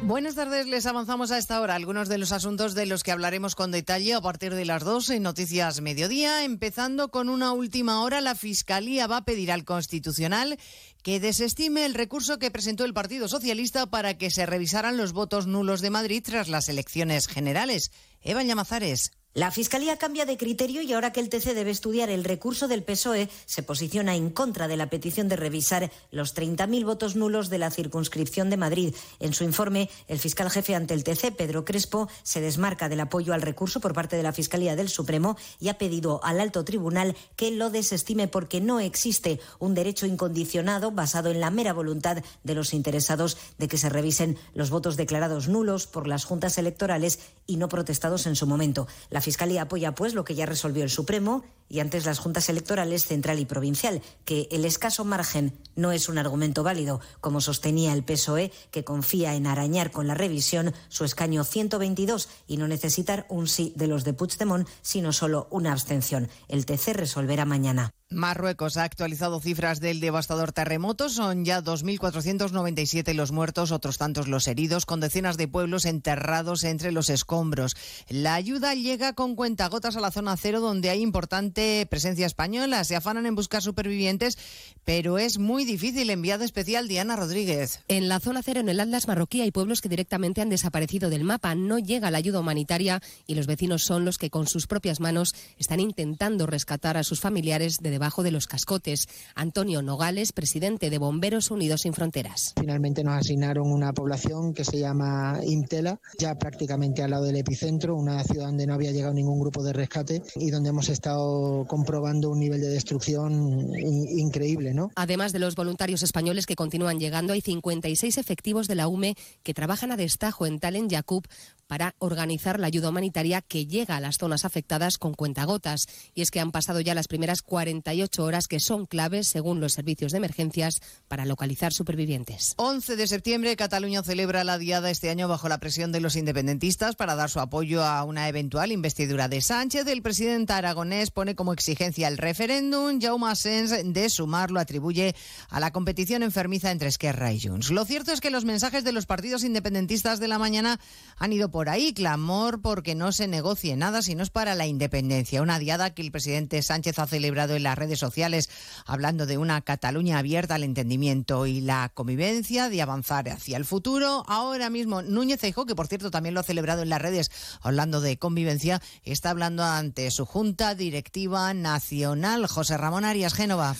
Buenas tardes, les avanzamos a esta hora algunos de los asuntos de los que hablaremos con detalle a partir de las 2 en Noticias Mediodía, empezando con una última hora. La Fiscalía va a pedir al Constitucional que desestime el recurso que presentó el Partido Socialista para que se revisaran los votos nulos de Madrid tras las elecciones generales. Eva Llamazares. La Fiscalía cambia de criterio y ahora que el TC debe estudiar el recurso del PSOE, se posiciona en contra de la petición de revisar los 30.000 votos nulos de la circunscripción de Madrid. En su informe, el fiscal jefe ante el TC, Pedro Crespo, se desmarca del apoyo al recurso por parte de la Fiscalía del Supremo y ha pedido al alto tribunal que lo desestime porque no existe un derecho incondicionado basado en la mera voluntad de los interesados de que se revisen los votos declarados nulos por las juntas electorales y no protestados en su momento. Fiscalía apoya, pues, lo que ya resolvió el Supremo y antes las juntas electorales central y provincial, que el escaso margen no es un argumento válido, como sostenía el PSOE, que confía en arañar con la revisión su escaño 122 y no necesitar un sí de los de Puigdemont, sino solo una abstención. El TC resolverá mañana. Marruecos ha actualizado cifras del devastador terremoto. Son ya 2.497 los muertos, otros tantos los heridos, con decenas de pueblos enterrados entre los escombros. La ayuda llega con cuentagotas a la zona cero, donde hay importante presencia española. Se afanan en buscar supervivientes, pero es muy difícil. Enviado especial Diana Rodríguez. En la zona cero, en el Atlas marroquí, hay pueblos que directamente han desaparecido del mapa. No llega la ayuda humanitaria y los vecinos son los que con sus propias manos están intentando rescatar a sus familiares de debajo de los cascotes. Antonio Nogales, presidente de Bomberos Unidos sin Fronteras. Finalmente nos asignaron una población que se llama Intela, ya prácticamente al lado del epicentro, una ciudad donde no había llegado ningún grupo de rescate y donde hemos estado comprobando un nivel de destrucción increíble. ¿no? Además de los voluntarios españoles que continúan llegando, hay 56 efectivos de la UME que trabajan a destajo en Talen Yacoub para organizar la ayuda humanitaria que llega a las zonas afectadas con cuentagotas. Y es que han pasado ya las primeras 48 horas que son claves, según los servicios de emergencias, para localizar supervivientes. 11 de septiembre, Cataluña celebra la diada este año bajo la presión de los independentistas para dar su apoyo a una eventual investidura de Sánchez. El presidente aragonés pone como exigencia el referéndum. Jaume Asens, de sumar, lo atribuye a la competición enfermiza entre Esquerra y Junts. Lo cierto es que los mensajes de los partidos independentistas de la mañana han ido por ahí. Clamor porque no se negocie nada si no es para la independencia. Una diada que el presidente Sánchez ha celebrado en las redes sociales hablando de una Cataluña abierta al entendimiento y la convivencia, de avanzar hacia el futuro. Ahora mismo Núñez Feijóo, que por cierto también lo ha celebrado en las redes hablando de convivencia, está hablando ante su Junta Directiva Nacional. José Ramón Arias Génova.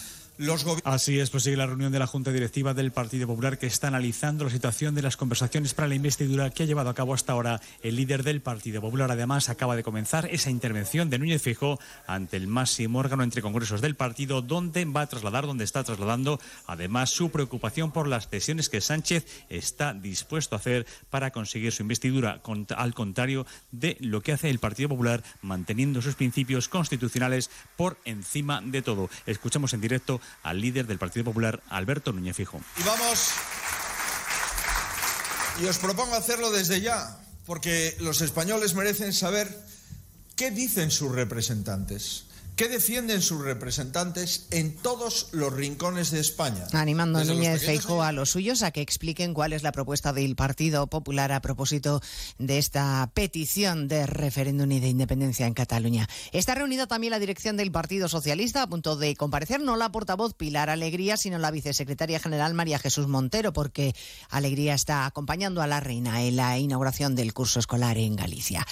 Así es, pues sigue la reunión de la Junta Directiva del Partido Popular que está analizando la situación de las conversaciones para la investidura que ha llevado a cabo hasta ahora el líder del Partido Popular. Además, acaba de comenzar esa intervención de Núñez Fijo ante el máximo órgano entre congresos del partido, donde va a trasladar, donde está trasladando, además, su preocupación por las cesiones que Sánchez está dispuesto a hacer para conseguir su investidura, al contrario de lo que hace el Partido Popular, manteniendo sus principios constitucionales por encima de todo. Escuchamos en directo al líder del Partido Popular, Alberto Núñez Fijo. Y vamos, y os propongo hacerlo desde ya, porque los españoles merecen saber qué dicen sus representantes, que defienden sus representantes en todos los rincones de España. Animando a Núñez Feijóo a los suyos a que expliquen cuál es la propuesta del Partido Popular a propósito de esta petición de referéndum y de independencia en Cataluña. Está reunida también la dirección del Partido Socialista a punto de comparecer no la portavoz Pilar Alegría, sino la vicesecretaria general María Jesús Montero, porque Alegría está acompañando a la reina en la inauguración del curso escolar en Galicia.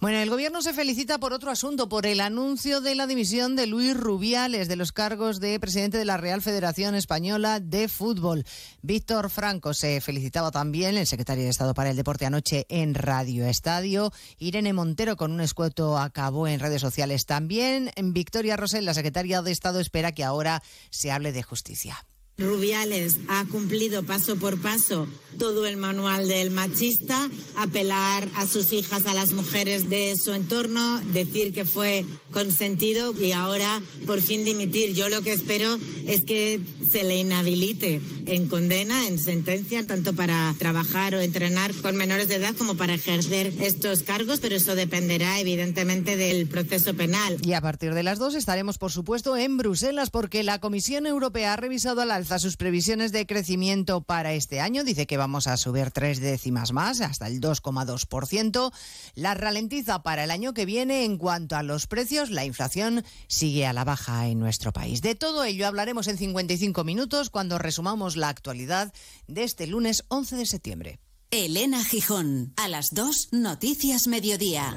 Bueno, el gobierno se felicita por otro asunto, por el anuncio de la de Luis Rubiales de los cargos de presidente de la Real Federación Española de Fútbol. Víctor Franco se felicitaba también, el secretario de Estado para el Deporte anoche en Radio Estadio. Irene Montero con un escueto acabó en redes sociales también. Victoria Rosell, la secretaria de Estado, espera que ahora se hable de justicia. Rubiales ha cumplido paso por paso todo el manual del machista, apelar a sus hijas, a las mujeres de su entorno, decir que fue consentido y ahora por fin dimitir. Yo lo que espero es que se le inhabilite en condena, en sentencia, tanto para trabajar o entrenar con menores de edad como para ejercer estos cargos, pero eso dependerá evidentemente del proceso penal. Y a partir de las dos estaremos, por supuesto, en Bruselas porque la Comisión Europea ha revisado al alza sus previsiones de crecimiento para este año. Dice que vamos a subir tres décimas más, hasta el 2,2%. La ralentiza para el año que viene en cuanto a los precios. La inflación sigue a la baja en nuestro país. De todo ello hablaremos en 55 minutos cuando resumamos la actualidad de este lunes 11 de septiembre. Elena Gijón, a las 2, Noticias Mediodía.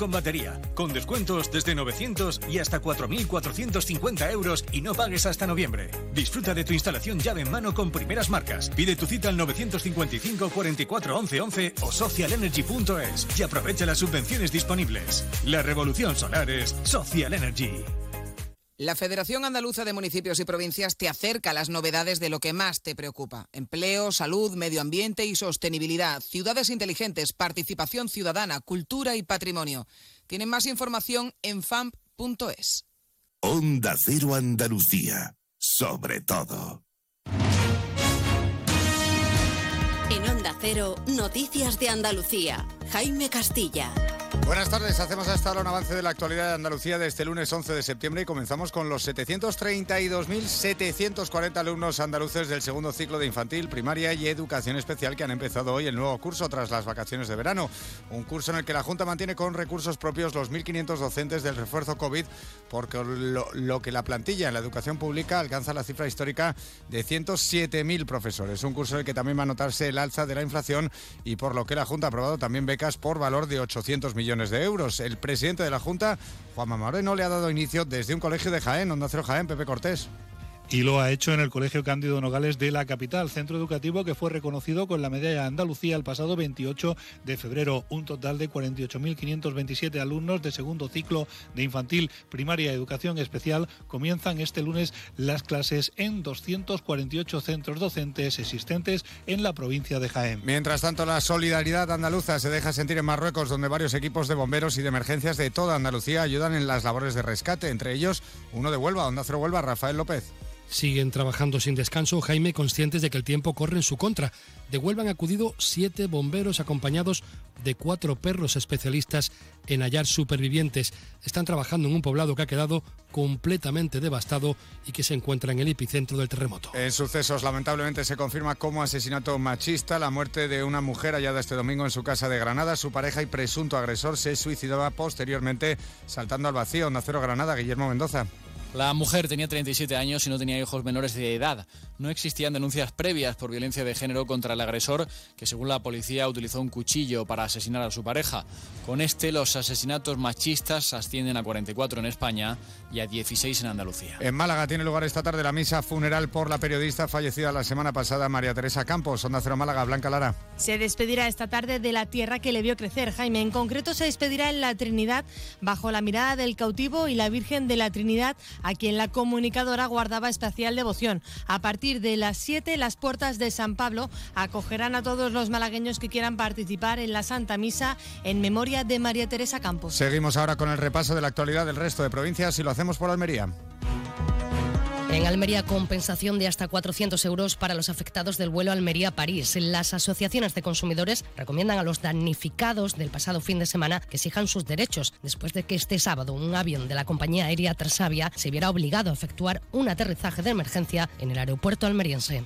Con batería, con descuentos desde 900 y hasta 4.450 euros y no pagues hasta noviembre. Disfruta de tu instalación llave en mano con primeras marcas. Pide tu cita al 955 44 11 11 o socialenergy.es y aprovecha las subvenciones disponibles. La revolución solar es Social Energy. La Federación Andaluza de Municipios y Provincias te acerca a las novedades de lo que más te preocupa. Empleo, salud, medio ambiente y sostenibilidad, ciudades inteligentes, participación ciudadana, cultura y patrimonio. Tienen más información en famp.es. Onda Cero Andalucía. Sobre todo. En Onda Cero, Noticias de Andalucía. Jaime Castilla. Buenas tardes, hacemos hasta ahora un avance de la actualidad de Andalucía de este lunes 11 de septiembre y comenzamos con los 732.740 alumnos andaluces del segundo ciclo de infantil, primaria y educación especial que han empezado hoy el nuevo curso tras las vacaciones de verano. Un curso en el que la Junta mantiene con recursos propios los 1.500 docentes del refuerzo COVID porque lo, lo que la plantilla en la educación pública alcanza la cifra histórica de 107.000 profesores. Un curso en el que también va a notarse el alza de la inflación y por lo que la Junta ha aprobado también becas por valor de 800 millones de euros. El presidente de la Junta, Juanma Moreno, le ha dado inicio desde un colegio de Jaén, Onda Cero Jaén, Pepe Cortés. Y lo ha hecho en el Colegio Cándido Nogales de la capital, centro educativo que fue reconocido con la medalla Andalucía el pasado 28 de febrero. Un total de 48.527 alumnos de segundo ciclo de infantil, primaria y educación especial comienzan este lunes las clases en 248 centros docentes existentes en la provincia de Jaén. Mientras tanto, la solidaridad andaluza se deja sentir en Marruecos, donde varios equipos de bomberos y de emergencias de toda Andalucía ayudan en las labores de rescate, entre ellos uno de Huelva, Onda Cero Huelva, Rafael López. Siguen trabajando sin descanso, Jaime, conscientes de que el tiempo corre en su contra. De Huelva han acudido siete bomberos acompañados de cuatro perros especialistas en hallar supervivientes. Están trabajando en un poblado que ha quedado completamente devastado y que se encuentra en el epicentro del terremoto. En sucesos, lamentablemente, se confirma como asesinato machista la muerte de una mujer hallada este domingo en su casa de Granada. Su pareja y presunto agresor se suicidaba posteriormente saltando al vacío. Nacero Granada, Guillermo Mendoza. La mujer tenía 37 años y no tenía hijos menores de edad. No existían denuncias previas por violencia de género contra el agresor, que según la policía utilizó un cuchillo para asesinar a su pareja. Con este, los asesinatos machistas ascienden a 44 en España y a 16 en Andalucía. En Málaga tiene lugar esta tarde la misa funeral por la periodista fallecida la semana pasada, María Teresa Campos. Onda Cero Málaga, Blanca Lara. Se despedirá esta tarde de la tierra que le vio crecer, Jaime. En concreto, se despedirá en la Trinidad bajo la mirada del cautivo y la Virgen de la Trinidad, a quien la comunicadora guardaba especial devoción. A partir de las 7, las puertas de San Pablo acogerán a todos los malagueños que quieran participar en la Santa Misa en memoria de María Teresa Campos. Seguimos ahora con el repaso de la actualidad del resto de provincias y lo hacemos por Almería. En Almería, compensación de hasta 400 euros para los afectados del vuelo Almería-París. Las asociaciones de consumidores recomiendan a los damnificados del pasado fin de semana que exijan sus derechos después de que este sábado un avión de la compañía aérea Transavia se viera obligado a efectuar un aterrizaje de emergencia en el aeropuerto almeriense.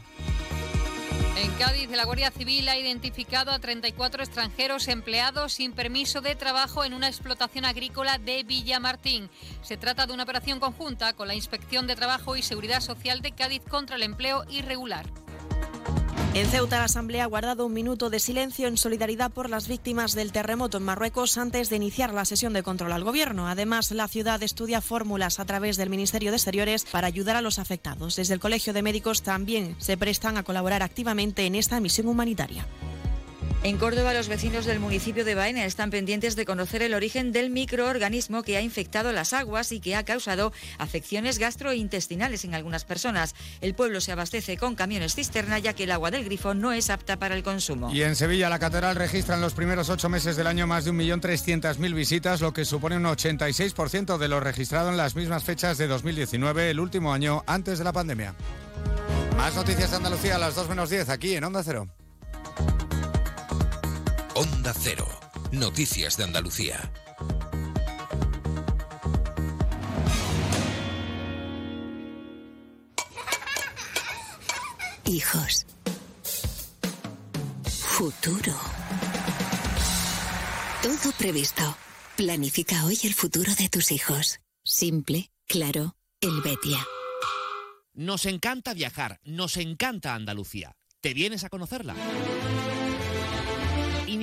En Cádiz, la Guardia Civil ha identificado a 34 extranjeros empleados sin permiso de trabajo en una explotación agrícola de Villamartín. Se trata de una operación conjunta con la Inspección de Trabajo y Seguridad Social de Cádiz contra el empleo irregular. En Ceuta, la Asamblea ha guardado un minuto de silencio en solidaridad por las víctimas del terremoto en Marruecos antes de iniciar la sesión de control al gobierno. Además, la ciudad estudia fórmulas a través del Ministerio de Exteriores para ayudar a los afectados. Desde el Colegio de Médicos también se prestan a colaborar activamente en esta misión humanitaria. En Córdoba, los vecinos del municipio de Baena están pendientes de conocer el origen del microorganismo que ha infectado las aguas y que ha causado afecciones gastrointestinales en algunas personas. El pueblo se abastece con camiones cisterna ya que el agua del grifo no es apta para el consumo. Y en Sevilla, la catedral registra en los primeros ocho meses del año más de 1.300.000 visitas, lo que supone un 86% de lo registrado en las mismas fechas de 2019, el último año antes de la pandemia. Más noticias de Andalucía a las 2 menos 10 aquí en Onda Cero. Onda Cero. Noticias de Andalucía. Hijos. Futuro. Todo previsto. Planifica hoy el futuro de tus hijos. Simple, claro, Helvetia. Nos encanta viajar, nos encanta Andalucía. ¿Te vienes a conocerla?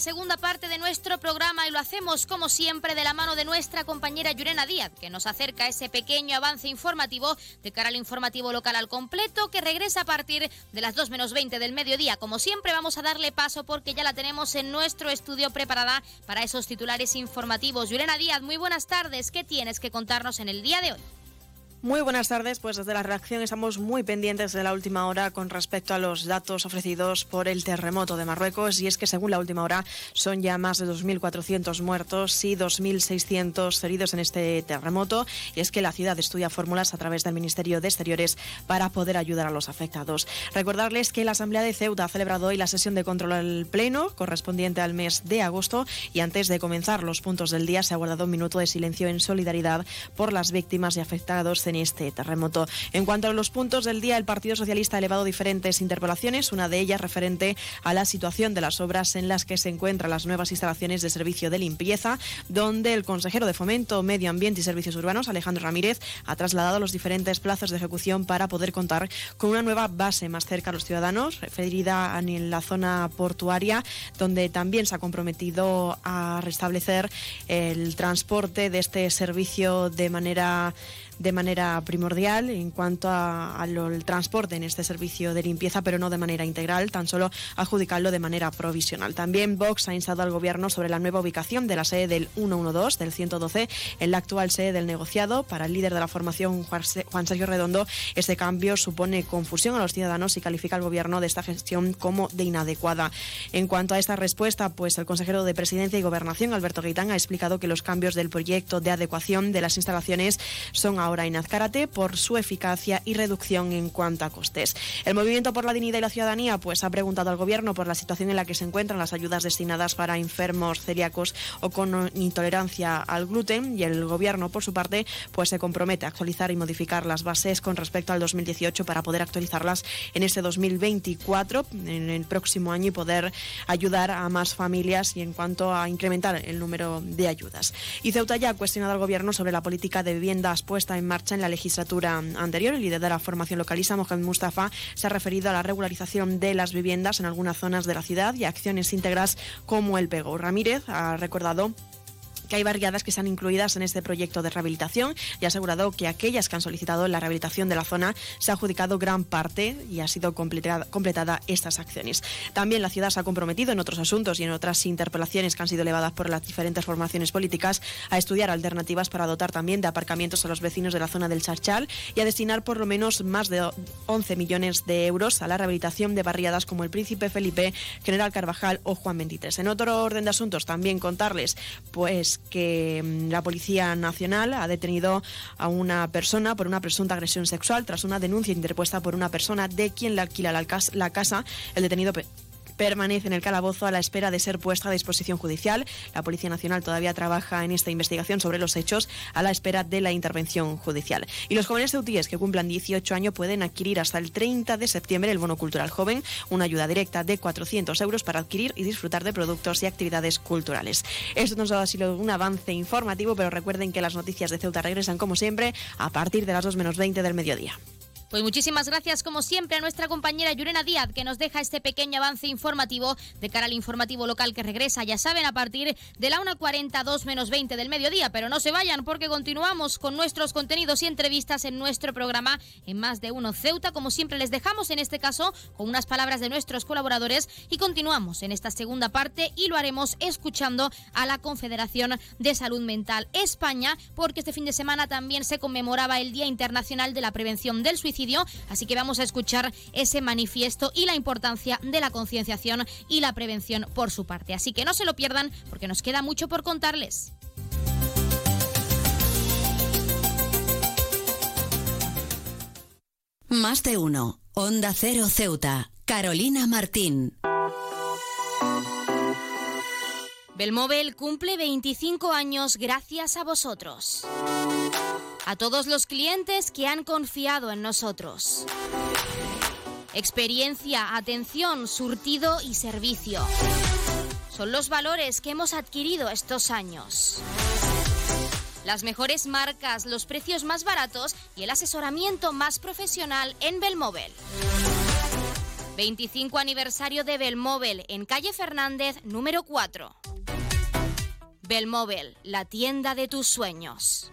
Segunda parte de nuestro programa y lo hacemos como siempre de la mano de nuestra compañera Yurena Díaz, que nos acerca ese pequeño avance informativo de cara al informativo local al completo, que regresa a partir de las 2 menos 20 del mediodía. Como siempre vamos a darle paso porque ya la tenemos en nuestro estudio preparada para esos titulares informativos. Yurena Díaz, muy buenas tardes. ¿Qué tienes que contarnos en el día de hoy? Muy buenas tardes, pues desde la reacción estamos muy pendientes de la última hora con respecto a los datos ofrecidos por el terremoto de Marruecos. Y es que según la última hora son ya más de 2.400 muertos y 2.600 heridos en este terremoto. Y es que la ciudad estudia fórmulas a través del Ministerio de Exteriores para poder ayudar a los afectados. Recordarles que la Asamblea de Ceuta ha celebrado hoy la sesión de control al Pleno correspondiente al mes de agosto. Y antes de comenzar los puntos del día se ha guardado un minuto de silencio en solidaridad por las víctimas y afectados en este terremoto. En cuanto a los puntos del día, el Partido Socialista ha elevado diferentes interpelaciones, una de ellas referente a la situación de las obras en las que se encuentran las nuevas instalaciones de servicio de limpieza, donde el consejero de Fomento, Medio Ambiente y Servicios Urbanos, Alejandro Ramírez, ha trasladado los diferentes plazos de ejecución para poder contar con una nueva base más cerca a los ciudadanos, referida en la zona portuaria, donde también se ha comprometido a restablecer el transporte de este servicio de manera de manera primordial en cuanto al transporte en este servicio de limpieza, pero no de manera integral, tan solo adjudicarlo de manera provisional. También Vox ha instado al Gobierno sobre la nueva ubicación de la sede del 112, del 112, en la actual sede del negociado. Para el líder de la formación, Juan Sergio Redondo, este cambio supone confusión a los ciudadanos y califica al Gobierno de esta gestión como de inadecuada. En cuanto a esta respuesta, pues el consejero de Presidencia y Gobernación, Alberto Gaitán, ha explicado que los cambios del proyecto de adecuación de las instalaciones son ahora en Azcárate por su eficacia y reducción en cuanto a costes. El Movimiento por la Dignidad y la Ciudadanía pues ha preguntado al Gobierno por la situación en la que se encuentran las ayudas destinadas para enfermos celíacos o con intolerancia al gluten y el Gobierno, por su parte, pues se compromete a actualizar y modificar las bases con respecto al 2018 para poder actualizarlas en este 2024, en el próximo año y poder ayudar a más familias y en cuanto a incrementar el número de ayudas. Y Ceuta ya ha cuestionado al Gobierno sobre la política de viviendas puesta en marcha en la legislatura anterior. El líder de la formación localista, Mohamed Mustafa, se ha referido a la regularización de las viviendas en algunas zonas de la ciudad y acciones íntegras como el Pego. Ramírez ha recordado que hay barriadas que están incluidas en este proyecto de rehabilitación y ha asegurado que aquellas que han solicitado la rehabilitación de la zona se ha adjudicado gran parte y ha sido completada, estas acciones. También la ciudad se ha comprometido en otros asuntos y en otras interpelaciones que han sido elevadas por las diferentes formaciones políticas a estudiar alternativas para dotar también de aparcamientos a los vecinos de la zona del Charchal y a destinar por lo menos más de 11 millones de euros a la rehabilitación de barriadas como el Príncipe Felipe, General Carvajal o Juan 23. En otro orden de asuntos también contarles pues que mm, la Policía Nacional ha detenido a una persona por una presunta agresión sexual tras una denuncia interpuesta por una persona de quien le alquila la casa. El detenido permanece en el calabozo a la espera de ser puesta a disposición judicial. La Policía Nacional todavía trabaja en esta investigación sobre los hechos a la espera de la intervención judicial. Y los jóvenes ceutíes que cumplan 18 años pueden adquirir hasta el 30 de septiembre el bono cultural joven, una ayuda directa de 400 euros para adquirir y disfrutar de productos y actividades culturales. Esto nos ha sido un avance informativo, pero recuerden que las noticias de Ceuta regresan como siempre a partir de las 2 menos 20 del mediodía. Pues muchísimas gracias, como siempre, a nuestra compañera Yurena Díaz, que nos deja este pequeño avance informativo de cara al informativo local que regresa, ya saben, a partir de la 1.40, 2 menos 20 del mediodía. Pero no se vayan, porque continuamos con nuestros contenidos y entrevistas en nuestro programa en Más de Uno Ceuta. Como siempre, les dejamos en este caso con unas palabras de nuestros colaboradores y continuamos en esta segunda parte y lo haremos escuchando a la Confederación de Salud Mental España, porque este fin de semana también se conmemoraba el Día Internacional de la Prevención del Suicidio así que vamos a escuchar ese manifiesto y la importancia de la concienciación y la prevención por su parte. Así que no se lo pierdan porque nos queda mucho por contarles. Más de uno. Onda Cero Ceuta. Carolina Martín. Belmóvil cumple 25 años gracias a vosotros a todos los clientes que han confiado en nosotros. Experiencia, atención, surtido y servicio. Son los valores que hemos adquirido estos años. Las mejores marcas, los precios más baratos y el asesoramiento más profesional en Belmóvil. 25 aniversario de Belmóvil en calle Fernández número 4. Belmóvil, la tienda de tus sueños.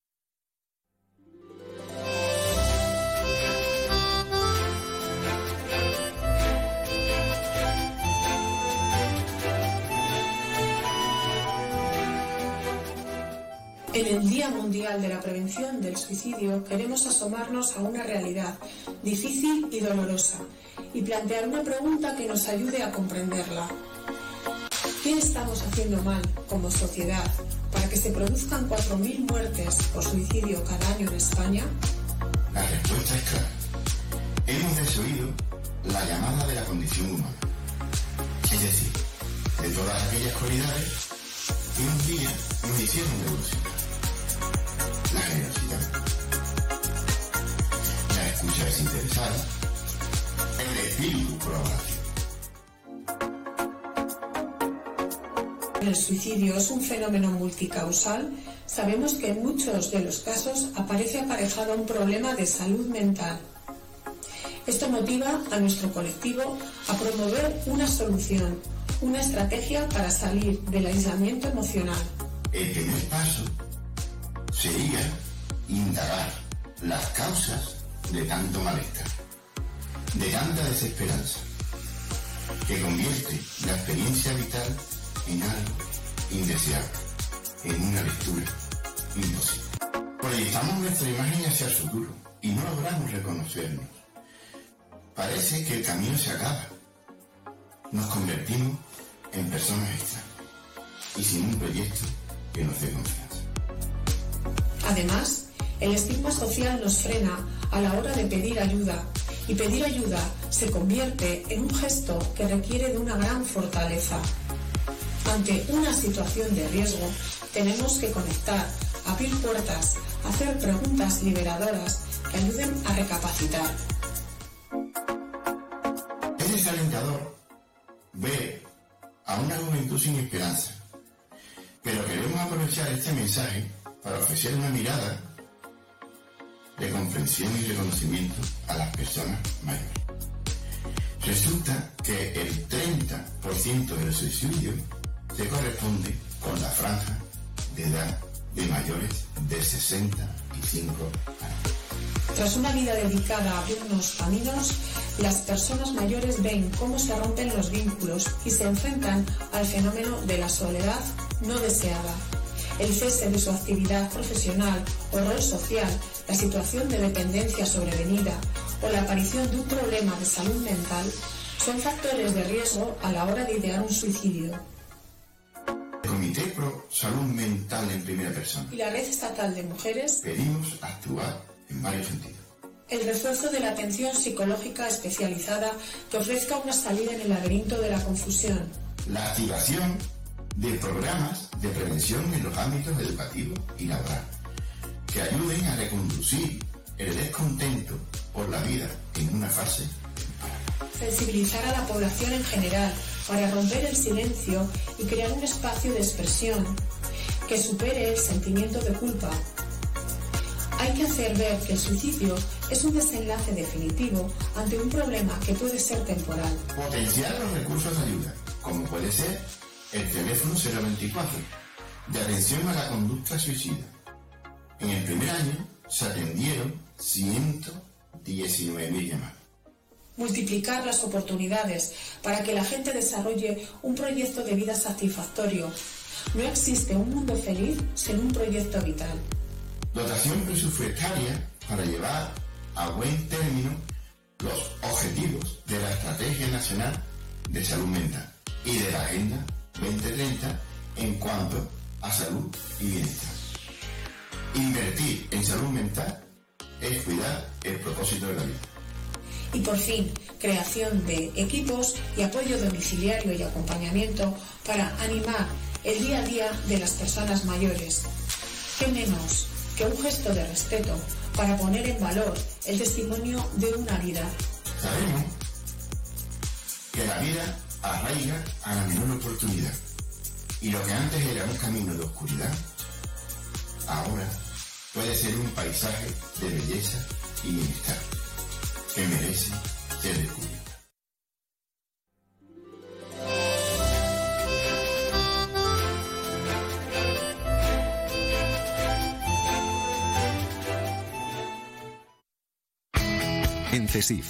En el Día Mundial de la Prevención del Suicidio queremos asomarnos a una realidad difícil y dolorosa y plantear una pregunta que nos ayude a comprenderla. ¿Qué estamos haciendo mal como sociedad para que se produzcan 4.000 muertes por suicidio cada año en España? La respuesta es clara. Hemos desoído la llamada de la condición humana. Es decir, de todas aquellas cualidades que un día nos hicieron evolucionar. La generosidad, la escucha desinteresada, el espíritu colaborativo. El suicidio es un fenómeno multicausal. Sabemos que en muchos de los casos aparece aparejado un problema de salud mental. Esto motiva a nuestro colectivo a promover una solución, una estrategia para salir del aislamiento emocional. El primer paso sería indagar las causas de tanto malestar, de tanta desesperanza, que convierte la experiencia vital en algo indeseable, en una lectura imposible. Proyectamos nuestra imagen hacia el futuro y no logramos reconocernos. Parece que el camino se acaba. Nos convertimos en personas extrañas y sin un proyecto que nos dé. Además, el estigma social nos frena a la hora de pedir ayuda y pedir ayuda se convierte en un gesto que requiere de una gran fortaleza. Ante una situación de riesgo, tenemos que conectar, abrir puertas, hacer preguntas liberadoras que ayuden a recapacitar. Es desalentador ver a una juventud sin esperanza, pero queremos aprovechar este mensaje para ofrecer una mirada de comprensión y reconocimiento a las personas mayores. Resulta que el 30% del suicidio se corresponde con la franja de edad de mayores de 65 años. Tras una vida dedicada a abrir unos caminos, las personas mayores ven cómo se rompen los vínculos y se enfrentan al fenómeno de la soledad no deseada. El cese de su actividad profesional o rol social, la situación de dependencia sobrevenida o la aparición de un problema de salud mental son factores de riesgo a la hora de idear un suicidio. El Comité Pro Salud Mental en Primera Persona. Y la Red Estatal de Mujeres Pedimos actuar en varios sentidos. el refuerzo de la atención psicológica especializada que ofrezca una salida en el laberinto de la confusión. La activación de programas de prevención en los ámbitos educativo y laboral que ayuden a reconducir el descontento por la vida en una fase Sensibilizar a la población en general para romper el silencio y crear un espacio de expresión que supere el sentimiento de culpa. Hay que hacer ver que el suicidio es un desenlace definitivo ante un problema que puede ser temporal. potenciar los recursos de ayuda, como puede ser el teléfono 024 de atención a la conducta suicida. En el primer año se atendieron 119.000 llamadas. Multiplicar las oportunidades para que la gente desarrolle un proyecto de vida satisfactorio. No existe un mundo feliz sin un proyecto vital. Dotación presupuestaria para llevar a buen término los objetivos de la Estrategia Nacional de Salud Mental y de la Agenda 2030 en cuanto a salud y bienestar. Invertir en salud mental es cuidar el propósito de la vida. Y por fin, creación de equipos y apoyo domiciliario y acompañamiento para animar el día a día de las personas mayores. ¿Qué menos que un gesto de respeto para poner en valor el testimonio de una vida? Sabemos que la vida arraiga a la menor oportunidad. Y lo que antes era un camino de oscuridad, ahora puede ser un paisaje de belleza y bienestar que merece ser descubierto. En CESIF,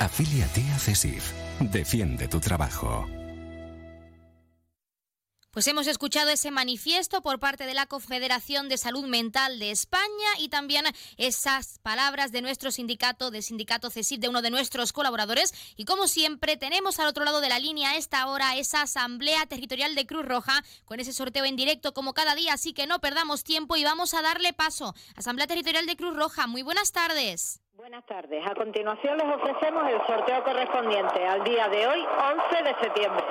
Afíliate a CESIF. Defiende tu trabajo. Pues hemos escuchado ese manifiesto por parte de la Confederación de Salud Mental de España y también esas palabras de nuestro sindicato, del sindicato CESIF, de uno de nuestros colaboradores. Y como siempre, tenemos al otro lado de la línea a esta hora esa Asamblea Territorial de Cruz Roja con ese sorteo en directo como cada día, así que no perdamos tiempo y vamos a darle paso. Asamblea Territorial de Cruz Roja, muy buenas tardes. Buenas tardes. A continuación les ofrecemos el sorteo correspondiente al día de hoy, 11 de septiembre.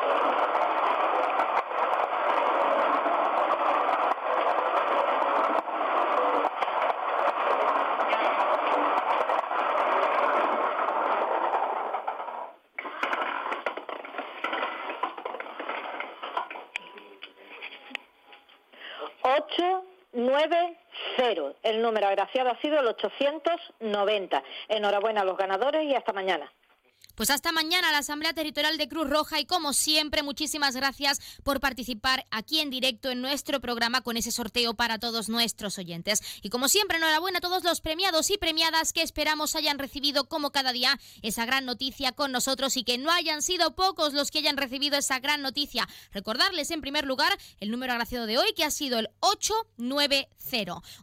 Ocho, nueve, cero. El número agraciado ha sido el 890. Enhorabuena a los ganadores y hasta mañana. Pues hasta mañana la Asamblea Territorial de Cruz Roja y como siempre muchísimas gracias por participar aquí en directo en nuestro programa con ese sorteo para todos nuestros oyentes. Y como siempre enhorabuena a todos los premiados y premiadas que esperamos hayan recibido como cada día esa gran noticia con nosotros y que no hayan sido pocos los que hayan recibido esa gran noticia. Recordarles en primer lugar el número agraciado de hoy que ha sido el 890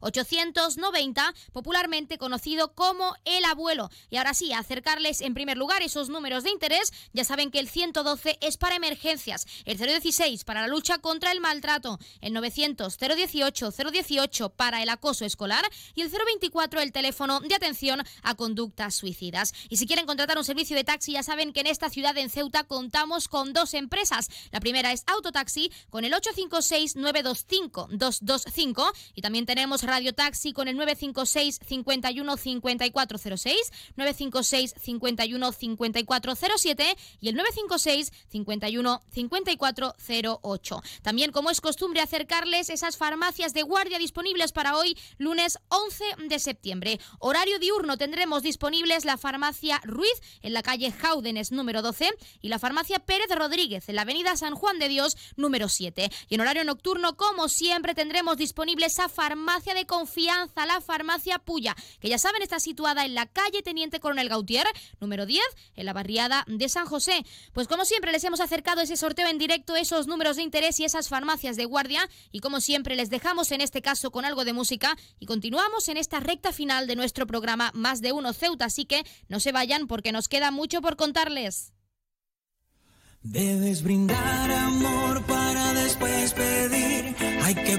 890 popularmente conocido como el abuelo. Y ahora sí, acercarles en primer lugar esos números de interés, ya saben que el 112 es para emergencias, el 016 para la lucha contra el maltrato, el 900 018 018 para el acoso escolar y el 024 el teléfono de atención a conductas suicidas. Y si quieren contratar un servicio de taxi, ya saben que en esta ciudad en Ceuta contamos con dos empresas. La primera es Autotaxi con el 856 925 225 y también tenemos Radio Taxi con el 956 51 5406, 956 51 5407 y el 956 51 5408. También, como es costumbre, acercarles esas farmacias de guardia disponibles para hoy, lunes 11 de septiembre. Horario diurno tendremos disponibles la farmacia Ruiz en la calle Jaúdenes número 12 y la farmacia Pérez Rodríguez en la avenida San Juan de Dios número 7. Y en horario nocturno, como siempre, tendremos disponible esa farmacia de confianza, la farmacia Puya, que ya saben está situada en la calle Teniente Coronel Gautier número 10 en la barriada de San José. Pues como siempre les hemos acercado ese sorteo en directo, esos números de interés y esas farmacias de guardia y como siempre les dejamos en este caso con algo de música y continuamos en esta recta final de nuestro programa Más de Uno Ceuta, así que no se vayan porque nos queda mucho por contarles. Debes brindar amor para después pedir. Hay que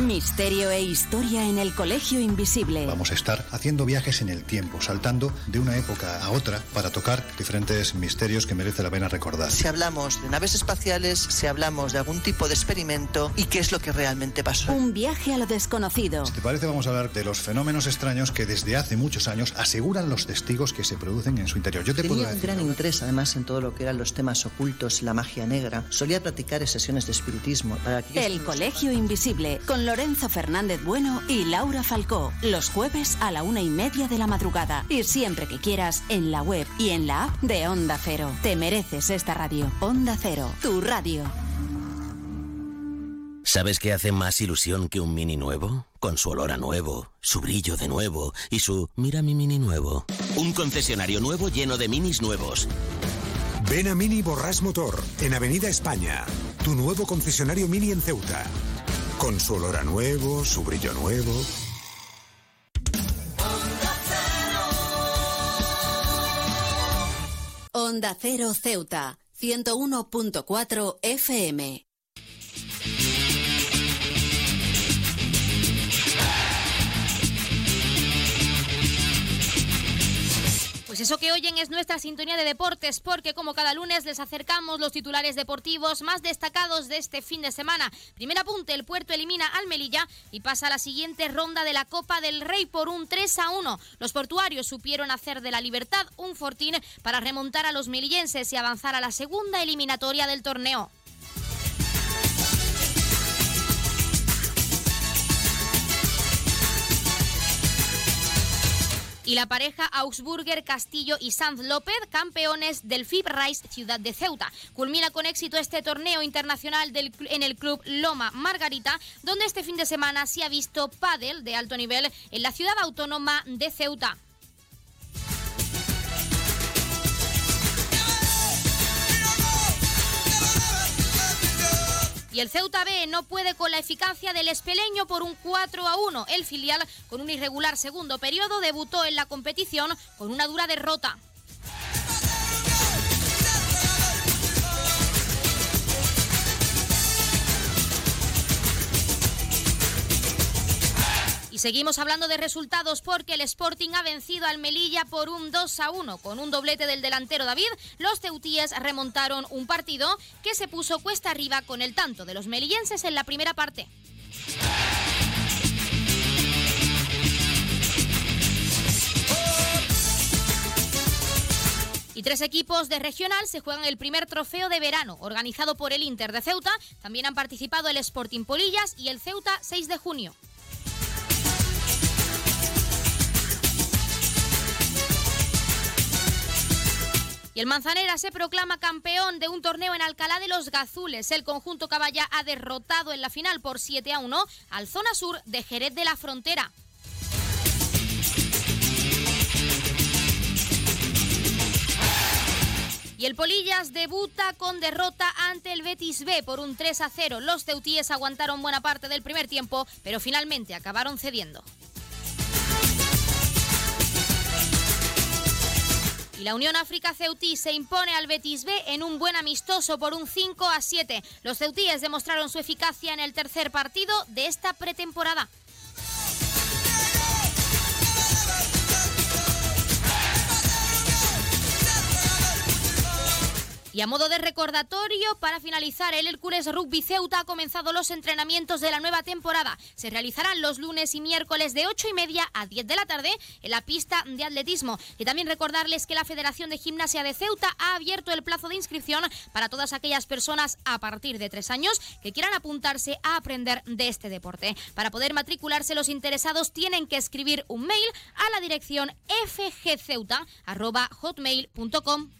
Misterio e historia en el Colegio Invisible. Vamos a estar haciendo viajes en el tiempo, saltando de una época a otra para tocar diferentes misterios que merece la pena recordar. Si hablamos de naves espaciales, si hablamos de algún tipo de experimento y qué es lo que realmente pasó. Un viaje a lo desconocido. Si te parece, vamos a hablar de los fenómenos extraños que desde hace muchos años aseguran los testigos que se producen en su interior. Yo te Tenía puedo un gran interés además en todo lo que eran los temas ocultos, la magia negra. Solía practicar sesiones de espiritismo para El Colegio Invisible con Lorenzo Fernández Bueno y Laura Falcó. Los jueves a la una y media de la madrugada. Y siempre que quieras en la web y en la app de Onda Cero. Te mereces esta radio. Onda Cero, tu radio. ¿Sabes qué hace más ilusión que un mini nuevo? Con su olor a nuevo, su brillo de nuevo y su mira mi mini nuevo. Un concesionario nuevo lleno de minis nuevos. Ven a Mini Borrás Motor, en Avenida España, tu nuevo concesionario Mini en Ceuta. Con su olor a nuevo, su brillo nuevo. Onda Cero Ceuta, 101.4 FM. Pues eso que oyen es nuestra sintonía de deportes, porque como cada lunes les acercamos los titulares deportivos más destacados de este fin de semana. Primer apunte, el Puerto elimina al Melilla y pasa a la siguiente ronda de la Copa del Rey por un 3 a 1. Los portuarios supieron hacer de la libertad un fortín para remontar a los melillenses y avanzar a la segunda eliminatoria del torneo. Y la pareja Augsburger, Castillo y Sanz López, campeones del FIB Rice Ciudad de Ceuta. Culmina con éxito este torneo internacional del en el club Loma Margarita, donde este fin de semana se ha visto pádel de alto nivel en la ciudad autónoma de Ceuta. Y el Ceuta B no puede con la eficacia del Espeleño por un 4 a 1. El filial, con un irregular segundo periodo, debutó en la competición con una dura derrota. Seguimos hablando de resultados porque el Sporting ha vencido al Melilla por un 2 a 1. Con un doblete del delantero David, los ceutíes remontaron un partido que se puso cuesta arriba con el tanto de los melillenses en la primera parte. Y tres equipos de regional se juegan el primer trofeo de verano, organizado por el Inter de Ceuta. También han participado el Sporting Polillas y el Ceuta 6 de junio. Y el Manzanera se proclama campeón de un torneo en Alcalá de los Gazules. El conjunto caballa ha derrotado en la final por 7 a 1 al Zona Sur de Jerez de la Frontera. Y el Polillas debuta con derrota ante el Betis B por un 3 a 0. Los ceutíes aguantaron buena parte del primer tiempo, pero finalmente acabaron cediendo. Y la Unión África Ceutí se impone al Betis B en un buen amistoso por un 5 a 7. Los ceutíes demostraron su eficacia en el tercer partido de esta pretemporada. Y a modo de recordatorio, para finalizar, el Hércules Rugby Ceuta ha comenzado los entrenamientos de la nueva temporada. Se realizarán los lunes y miércoles de 8 y media a 10 de la tarde en la pista de atletismo. Y también recordarles que la Federación de Gimnasia de Ceuta ha abierto el plazo de inscripción para todas aquellas personas a partir de tres años que quieran apuntarse a aprender de este deporte. Para poder matricularse, los interesados tienen que escribir un mail a la dirección fgceuta.hotmail.com.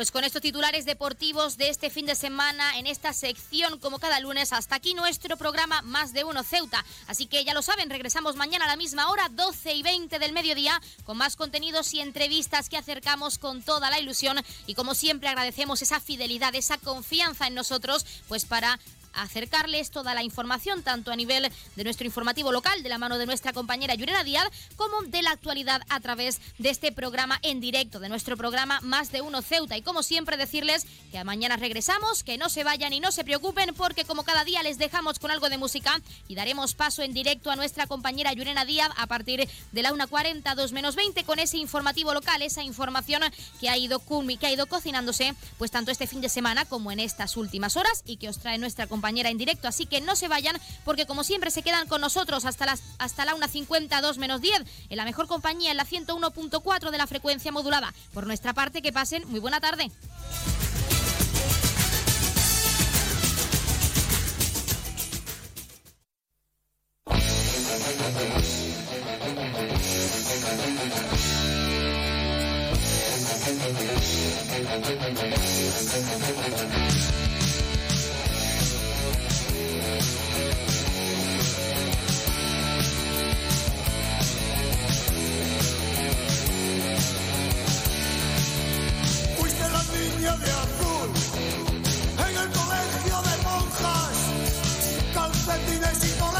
Pues con estos titulares deportivos de este fin de semana en esta sección, como cada lunes, hasta aquí nuestro programa Más de Uno Ceuta. Así que ya lo saben, regresamos mañana a la misma hora, 12 y 20 del mediodía, con más contenidos y entrevistas que acercamos con toda la ilusión. Y como siempre, agradecemos esa fidelidad, esa confianza en nosotros, pues para acercarles toda la información, tanto a nivel de nuestro informativo local, de la mano de nuestra compañera Yurena Díaz, como de la actualidad a través de este programa en directo, de nuestro programa Más de Uno Ceuta. Y como siempre decirles que mañana regresamos, que no se vayan y no se preocupen, porque como cada día les dejamos con algo de música y daremos paso en directo a nuestra compañera Yurena Díaz a partir de la 1.40, 2 menos 20, con ese informativo local, esa información que ha ido, que ha ido cocinándose, pues tanto este fin de semana como en estas últimas horas y que os trae nuestra compañera en directo. Así que no se vayan, porque como siempre se quedan con nosotros hasta, las, hasta la 1.50, 2 menos 10, en la mejor compañía, en la 101.4 de la frecuencia modulada. Por nuestra parte, que pasen muy buena tarde. Calcetines y coletas,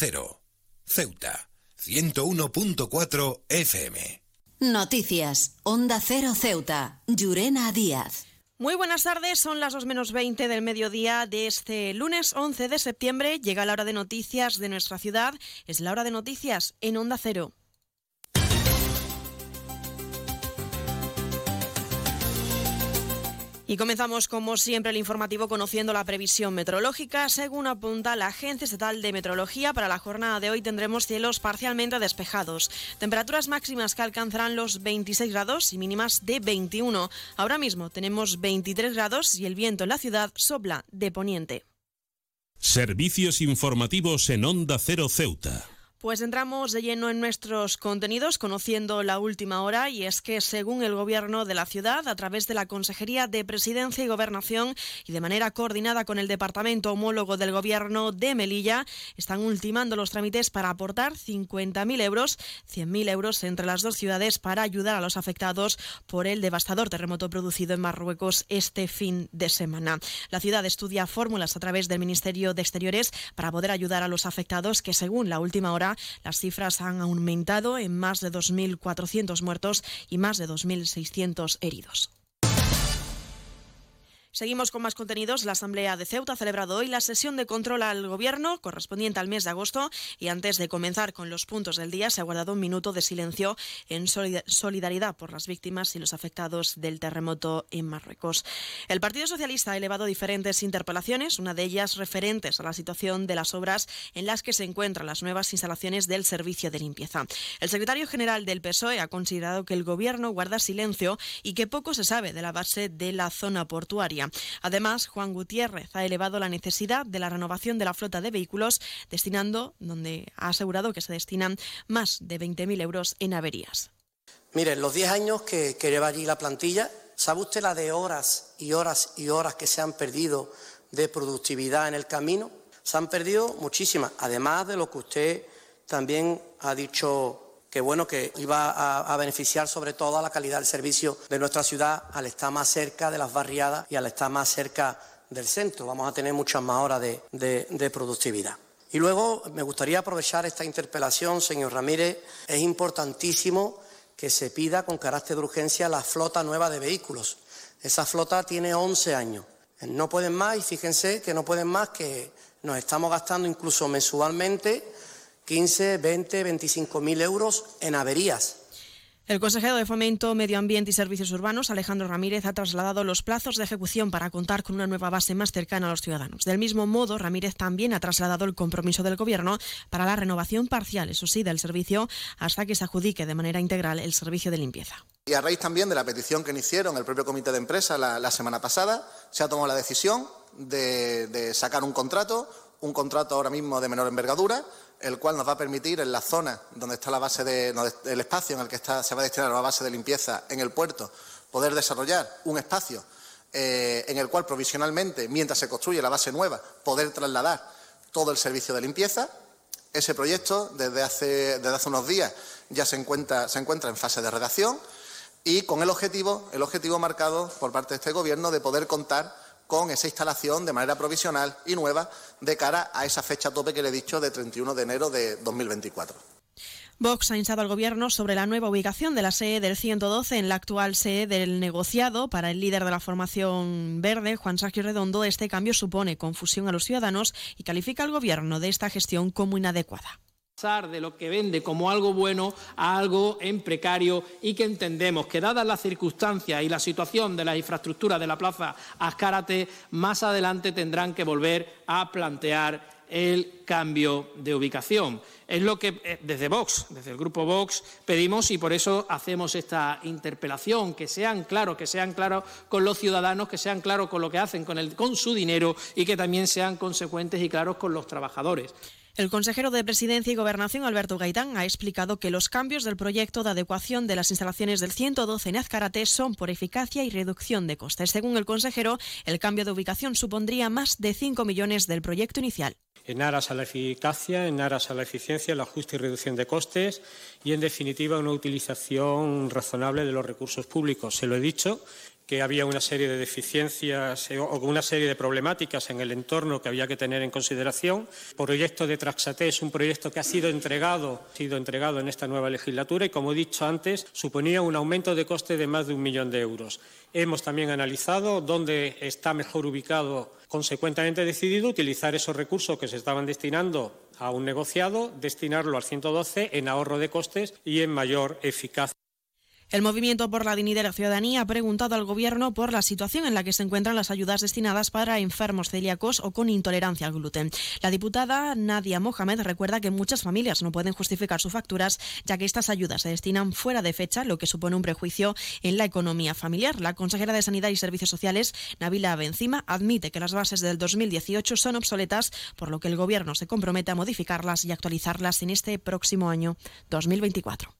0. Ceuta, 101.4 FM. Noticias, Onda Cero Ceuta, Llurena Díaz. Muy buenas tardes, son las 2 menos 20 del mediodía de este lunes 11 de septiembre. Llega la hora de noticias de nuestra ciudad, es la hora de noticias en Onda Cero. Y comenzamos, como siempre, el informativo conociendo la previsión meteorológica. Según apunta la Agencia Estatal de Meteorología, para la jornada de hoy tendremos cielos parcialmente despejados. Temperaturas máximas que alcanzarán los 26 grados y mínimas de 21. Ahora mismo tenemos 23 grados y el viento en la ciudad sopla de poniente. Servicios informativos en Onda Cero Ceuta. Pues entramos de lleno en nuestros contenidos conociendo la última hora y es que según el gobierno de la ciudad, a través de la Consejería de Presidencia y Gobernación y de manera coordinada con el Departamento Homólogo del Gobierno de Melilla, están ultimando los trámites para aportar 50.000 euros, 100.000 euros entre las dos ciudades para ayudar a los afectados por el devastador terremoto producido en Marruecos este fin de semana. La ciudad estudia fórmulas a través del Ministerio de Exteriores para poder ayudar a los afectados que según la última hora las cifras han aumentado en más de 2.400 muertos y más de 2.600 heridos. Seguimos con más contenidos. La Asamblea de Ceuta ha celebrado hoy la sesión de control al Gobierno correspondiente al mes de agosto y antes de comenzar con los puntos del día se ha guardado un minuto de silencio en solidaridad por las víctimas y los afectados del terremoto en Marruecos. El Partido Socialista ha elevado diferentes interpelaciones, una de ellas referentes a la situación de las obras en las que se encuentran las nuevas instalaciones del servicio de limpieza. El secretario general del PSOE ha considerado que el Gobierno guarda silencio y que poco se sabe de la base de la zona portuaria. Además, Juan Gutiérrez ha elevado la necesidad de la renovación de la flota de vehículos, destinando, donde ha asegurado que se destinan más de 20.000 euros en averías. Miren, los 10 años que, que lleva allí la plantilla, ¿sabe usted la de horas y horas y horas que se han perdido de productividad en el camino? Se han perdido muchísimas, además de lo que usted también ha dicho que bueno, que iba a, beneficiar sobre todo a la calidad del servicio de nuestra ciudad al estar más cerca de las barriadas y al estar más cerca del centro. Vamos a tener muchas más horas de, productividad. Y luego me gustaría aprovechar esta interpelación, señor Ramírez. Es importantísimo que se pida con carácter de urgencia la flota nueva de vehículos. Esa flota tiene 11 años. No pueden más y fíjense que no pueden más que nos estamos gastando incluso mensualmente 15, 20, 25 mil euros en averías. El consejero de Fomento, Medio Ambiente y Servicios Urbanos, Alejandro Ramírez, ha trasladado los plazos de ejecución para contar con una nueva base más cercana a los ciudadanos. Del mismo modo, Ramírez también ha trasladado el compromiso del Gobierno para la renovación parcial, eso sí, del servicio, hasta que se adjudique de manera integral el servicio de limpieza. Y a raíz también de la petición que hicieron el propio Comité de Empresa la, semana pasada, se ha tomado la decisión de, de sacar un contrato, un contrato ahora mismo de menor envergadura, el cual nos va a permitir en la zona donde está la base de, el espacio en el que se va a destinar la base de limpieza en el puerto, poder desarrollar un espacio eh, en el cual provisionalmente, mientras se construye la base nueva, poder trasladar todo el servicio de limpieza. Ese proyecto, desde hace, desde hace unos días, ya se encuentra, se encuentra en fase de redacción y con el objetivo, el objetivo marcado por parte de este Gobierno de poder contar con esa instalación de manera provisional y nueva de cara a esa fecha tope que le he dicho de 31 de enero de 2024. Vox ha instado al Gobierno sobre la nueva ubicación de la sede del 112 en la actual sede del negociado. Para el líder de la formación verde, Juan Sergio Redondo, este cambio supone confusión a los ciudadanos y califica al Gobierno de esta gestión como inadecuada de lo que vende como algo bueno a algo en precario y que entendemos que dadas las circunstancias y la situación de las infraestructuras de la Plaza Azcárate, más adelante tendrán que volver a plantear el cambio de ubicación. Es lo que eh, desde Vox, desde el grupo Vox, pedimos y por eso hacemos esta interpelación, que sean claros, que sean claros con los ciudadanos, que sean claros con lo que hacen con, con su dinero y que también sean consecuentes y claros con los trabajadores. El consejero de Presidencia y Gobernación, Alberto Gaitán, ha explicado que los cambios del proyecto de adecuación de las instalaciones del 112 en Azcarate son por eficacia y reducción de costes. Según el consejero, el cambio de ubicación supondría más de 5 millones del proyecto inicial. En aras a la eficacia, en aras a la eficiencia, el ajuste y reducción de costes y, en definitiva, una utilización razonable de los recursos públicos. Se lo he dicho, que había una serie de deficiencias eh, o una serie de problemáticas en el entorno que había que tener en consideración. El proyecto de Traxate es un proyecto que ha sido entregado, sido entregado en esta nueva legislatura y, como he dicho antes, suponía un aumento de coste de más de un millón de euros. Hemos también analizado dónde está mejor ubicado, consecuentemente decidido utilizar esos recursos que se estaban destinando a un negociado, destinarlo al 112 en ahorro de costes y en mayor eficacia. El Movimiento por la Dignidad de la Ciudadanía ha preguntado al Gobierno por la situación en la que se encuentran las ayudas destinadas para enfermos celíacos o con intolerancia al gluten. La diputada Nadia Mohamed recuerda que muchas familias no pueden justificar sus facturas, ya que estas ayudas se destinan fuera de fecha, lo que supone un prejuicio en la economía familiar. La consejera de Sanidad y Servicios Sociales, Nabila Benzima, admite que las bases del 2018 son obsoletas, por lo que el Gobierno se compromete a modificarlas y actualizarlas en este próximo año 2024.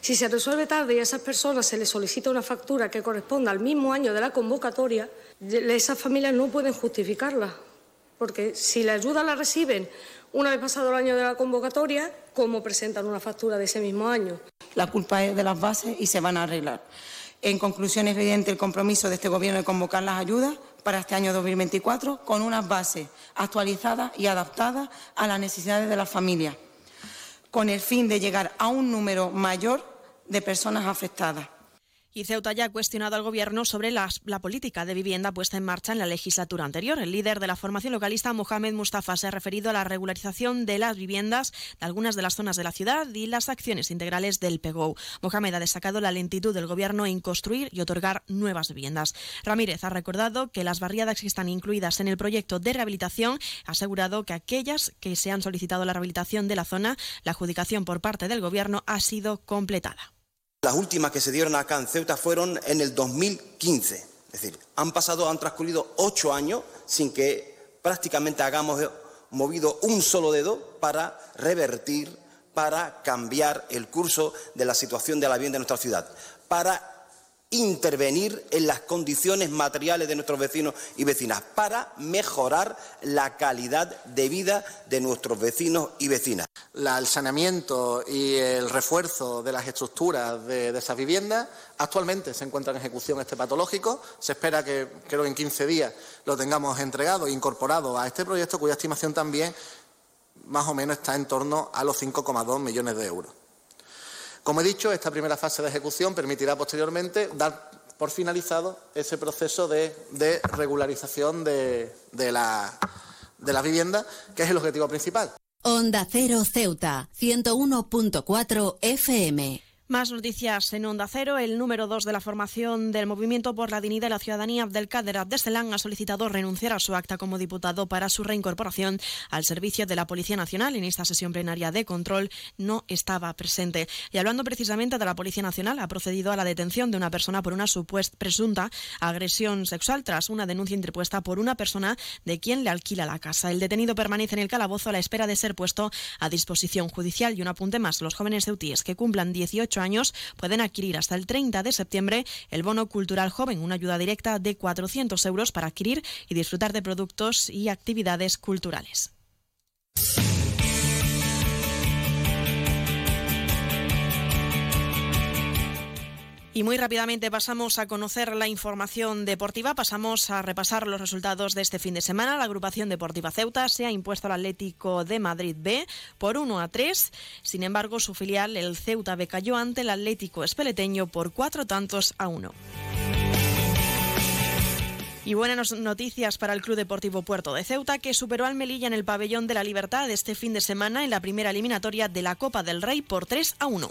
Si se resuelve tarde y a esas personas se les solicita una factura que corresponda al mismo año de la convocatoria, esas familias no pueden justificarla, porque si la ayuda la reciben una vez pasado el año de la convocatoria, ¿cómo presentan una factura de ese mismo año? La culpa es de las bases y se van a arreglar. En conclusión, es evidente el compromiso de este Gobierno de convocar las ayudas para este año 2024 con unas bases actualizadas y adaptadas a las necesidades de las familias con el fin de llegar a un número mayor de personas afectadas. Y Ceuta ya ha cuestionado al Gobierno sobre la, política de vivienda puesta en marcha en la legislatura anterior. El líder de la formación localista, Mohamed Mustafa, se ha referido a la regularización de las viviendas de algunas de las zonas de la ciudad y las acciones integrales del PEGO. Mohamed ha destacado la lentitud del Gobierno en construir y otorgar nuevas viviendas. Ramírez ha recordado que las barriadas que están incluidas en el proyecto de rehabilitación ha asegurado que aquellas que se han solicitado la rehabilitación de la zona, la adjudicación por parte del Gobierno ha sido completada. Las últimas que se dieron acá en Ceuta fueron en el 2015. Es decir, han pasado, han transcurrido ocho años sin que prácticamente hagamos movido un solo dedo para revertir, para cambiar el curso de la situación de la vivienda en nuestra ciudad, para intervenir en las condiciones materiales de nuestros vecinos y vecinas para mejorar la calidad de vida de nuestros vecinos y vecinas. el saneamiento y el refuerzo de las estructuras de, esas viviendas actualmente se encuentra en ejecución este patológico. Se espera que, creo que en 15 días, lo tengamos entregado e incorporado a este proyecto, cuya estimación también más o menos está en torno a los 5,2 millones de euros. Como he dicho, esta primera fase de ejecución permitirá posteriormente dar por finalizado ese proceso de, regularización de, la, de la vivienda, que es el objetivo principal. Onda Cero Ceuta, 101.4 FM. Más noticias en Onda Cero. El número dos de la formación del Movimiento por la Dignidad y la Ciudadanía, Abdelkader Abdeselán, ha solicitado renunciar a su acta como diputado para su reincorporación al servicio de la Policía Nacional. En esta sesión plenaria de control no estaba presente. Y hablando precisamente de la Policía Nacional, ha procedido a la detención de una persona por una supuesta presunta agresión sexual tras una denuncia interpuesta por una persona de quien le alquila la casa. El detenido permanece en el calabozo a la espera de ser puesto a disposición judicial. Y un apunte más, los jóvenes ceutíes que cumplan 18 años pueden adquirir hasta el 30 de septiembre el bono cultural joven, una ayuda directa de 400 euros para adquirir y disfrutar de productos y actividades culturales. Y muy rápidamente pasamos a conocer la información deportiva. Pasamos a repasar los resultados de este fin de semana. La agrupación deportiva Ceuta se ha impuesto al Atlético de Madrid B por 1 a 3. Sin embargo, su filial, el Ceuta B, cayó ante el Atlético Espeleteño por cuatro tantos a uno. Y buenas noticias para el Club Deportivo Puerto de Ceuta, que superó al Melilla en el Pabellón de la Libertad este fin de semana en la primera eliminatoria de la Copa del Rey por 3 a 1.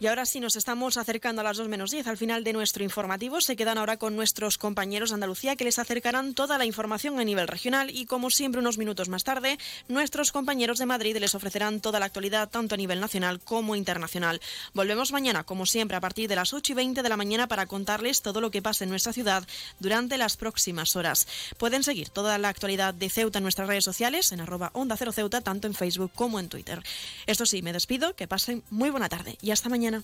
Y ahora sí nos estamos acercando a las 2 menos 10 al final de nuestro informativo. Se quedan ahora con nuestros compañeros de Andalucía que les acercarán toda la información a nivel regional y como siempre unos minutos más tarde nuestros compañeros de Madrid les ofrecerán toda la actualidad tanto a nivel nacional como internacional. Volvemos mañana como siempre a partir de las 8 y 20 de la mañana para contarles todo lo que pasa en nuestra ciudad durante las próximas horas. Pueden seguir toda la actualidad de Ceuta en nuestras redes sociales en arroba onda cero Ceuta tanto en Facebook como en Twitter. Esto sí, me despido, que pasen muy buena tarde y hasta mañana. mañana.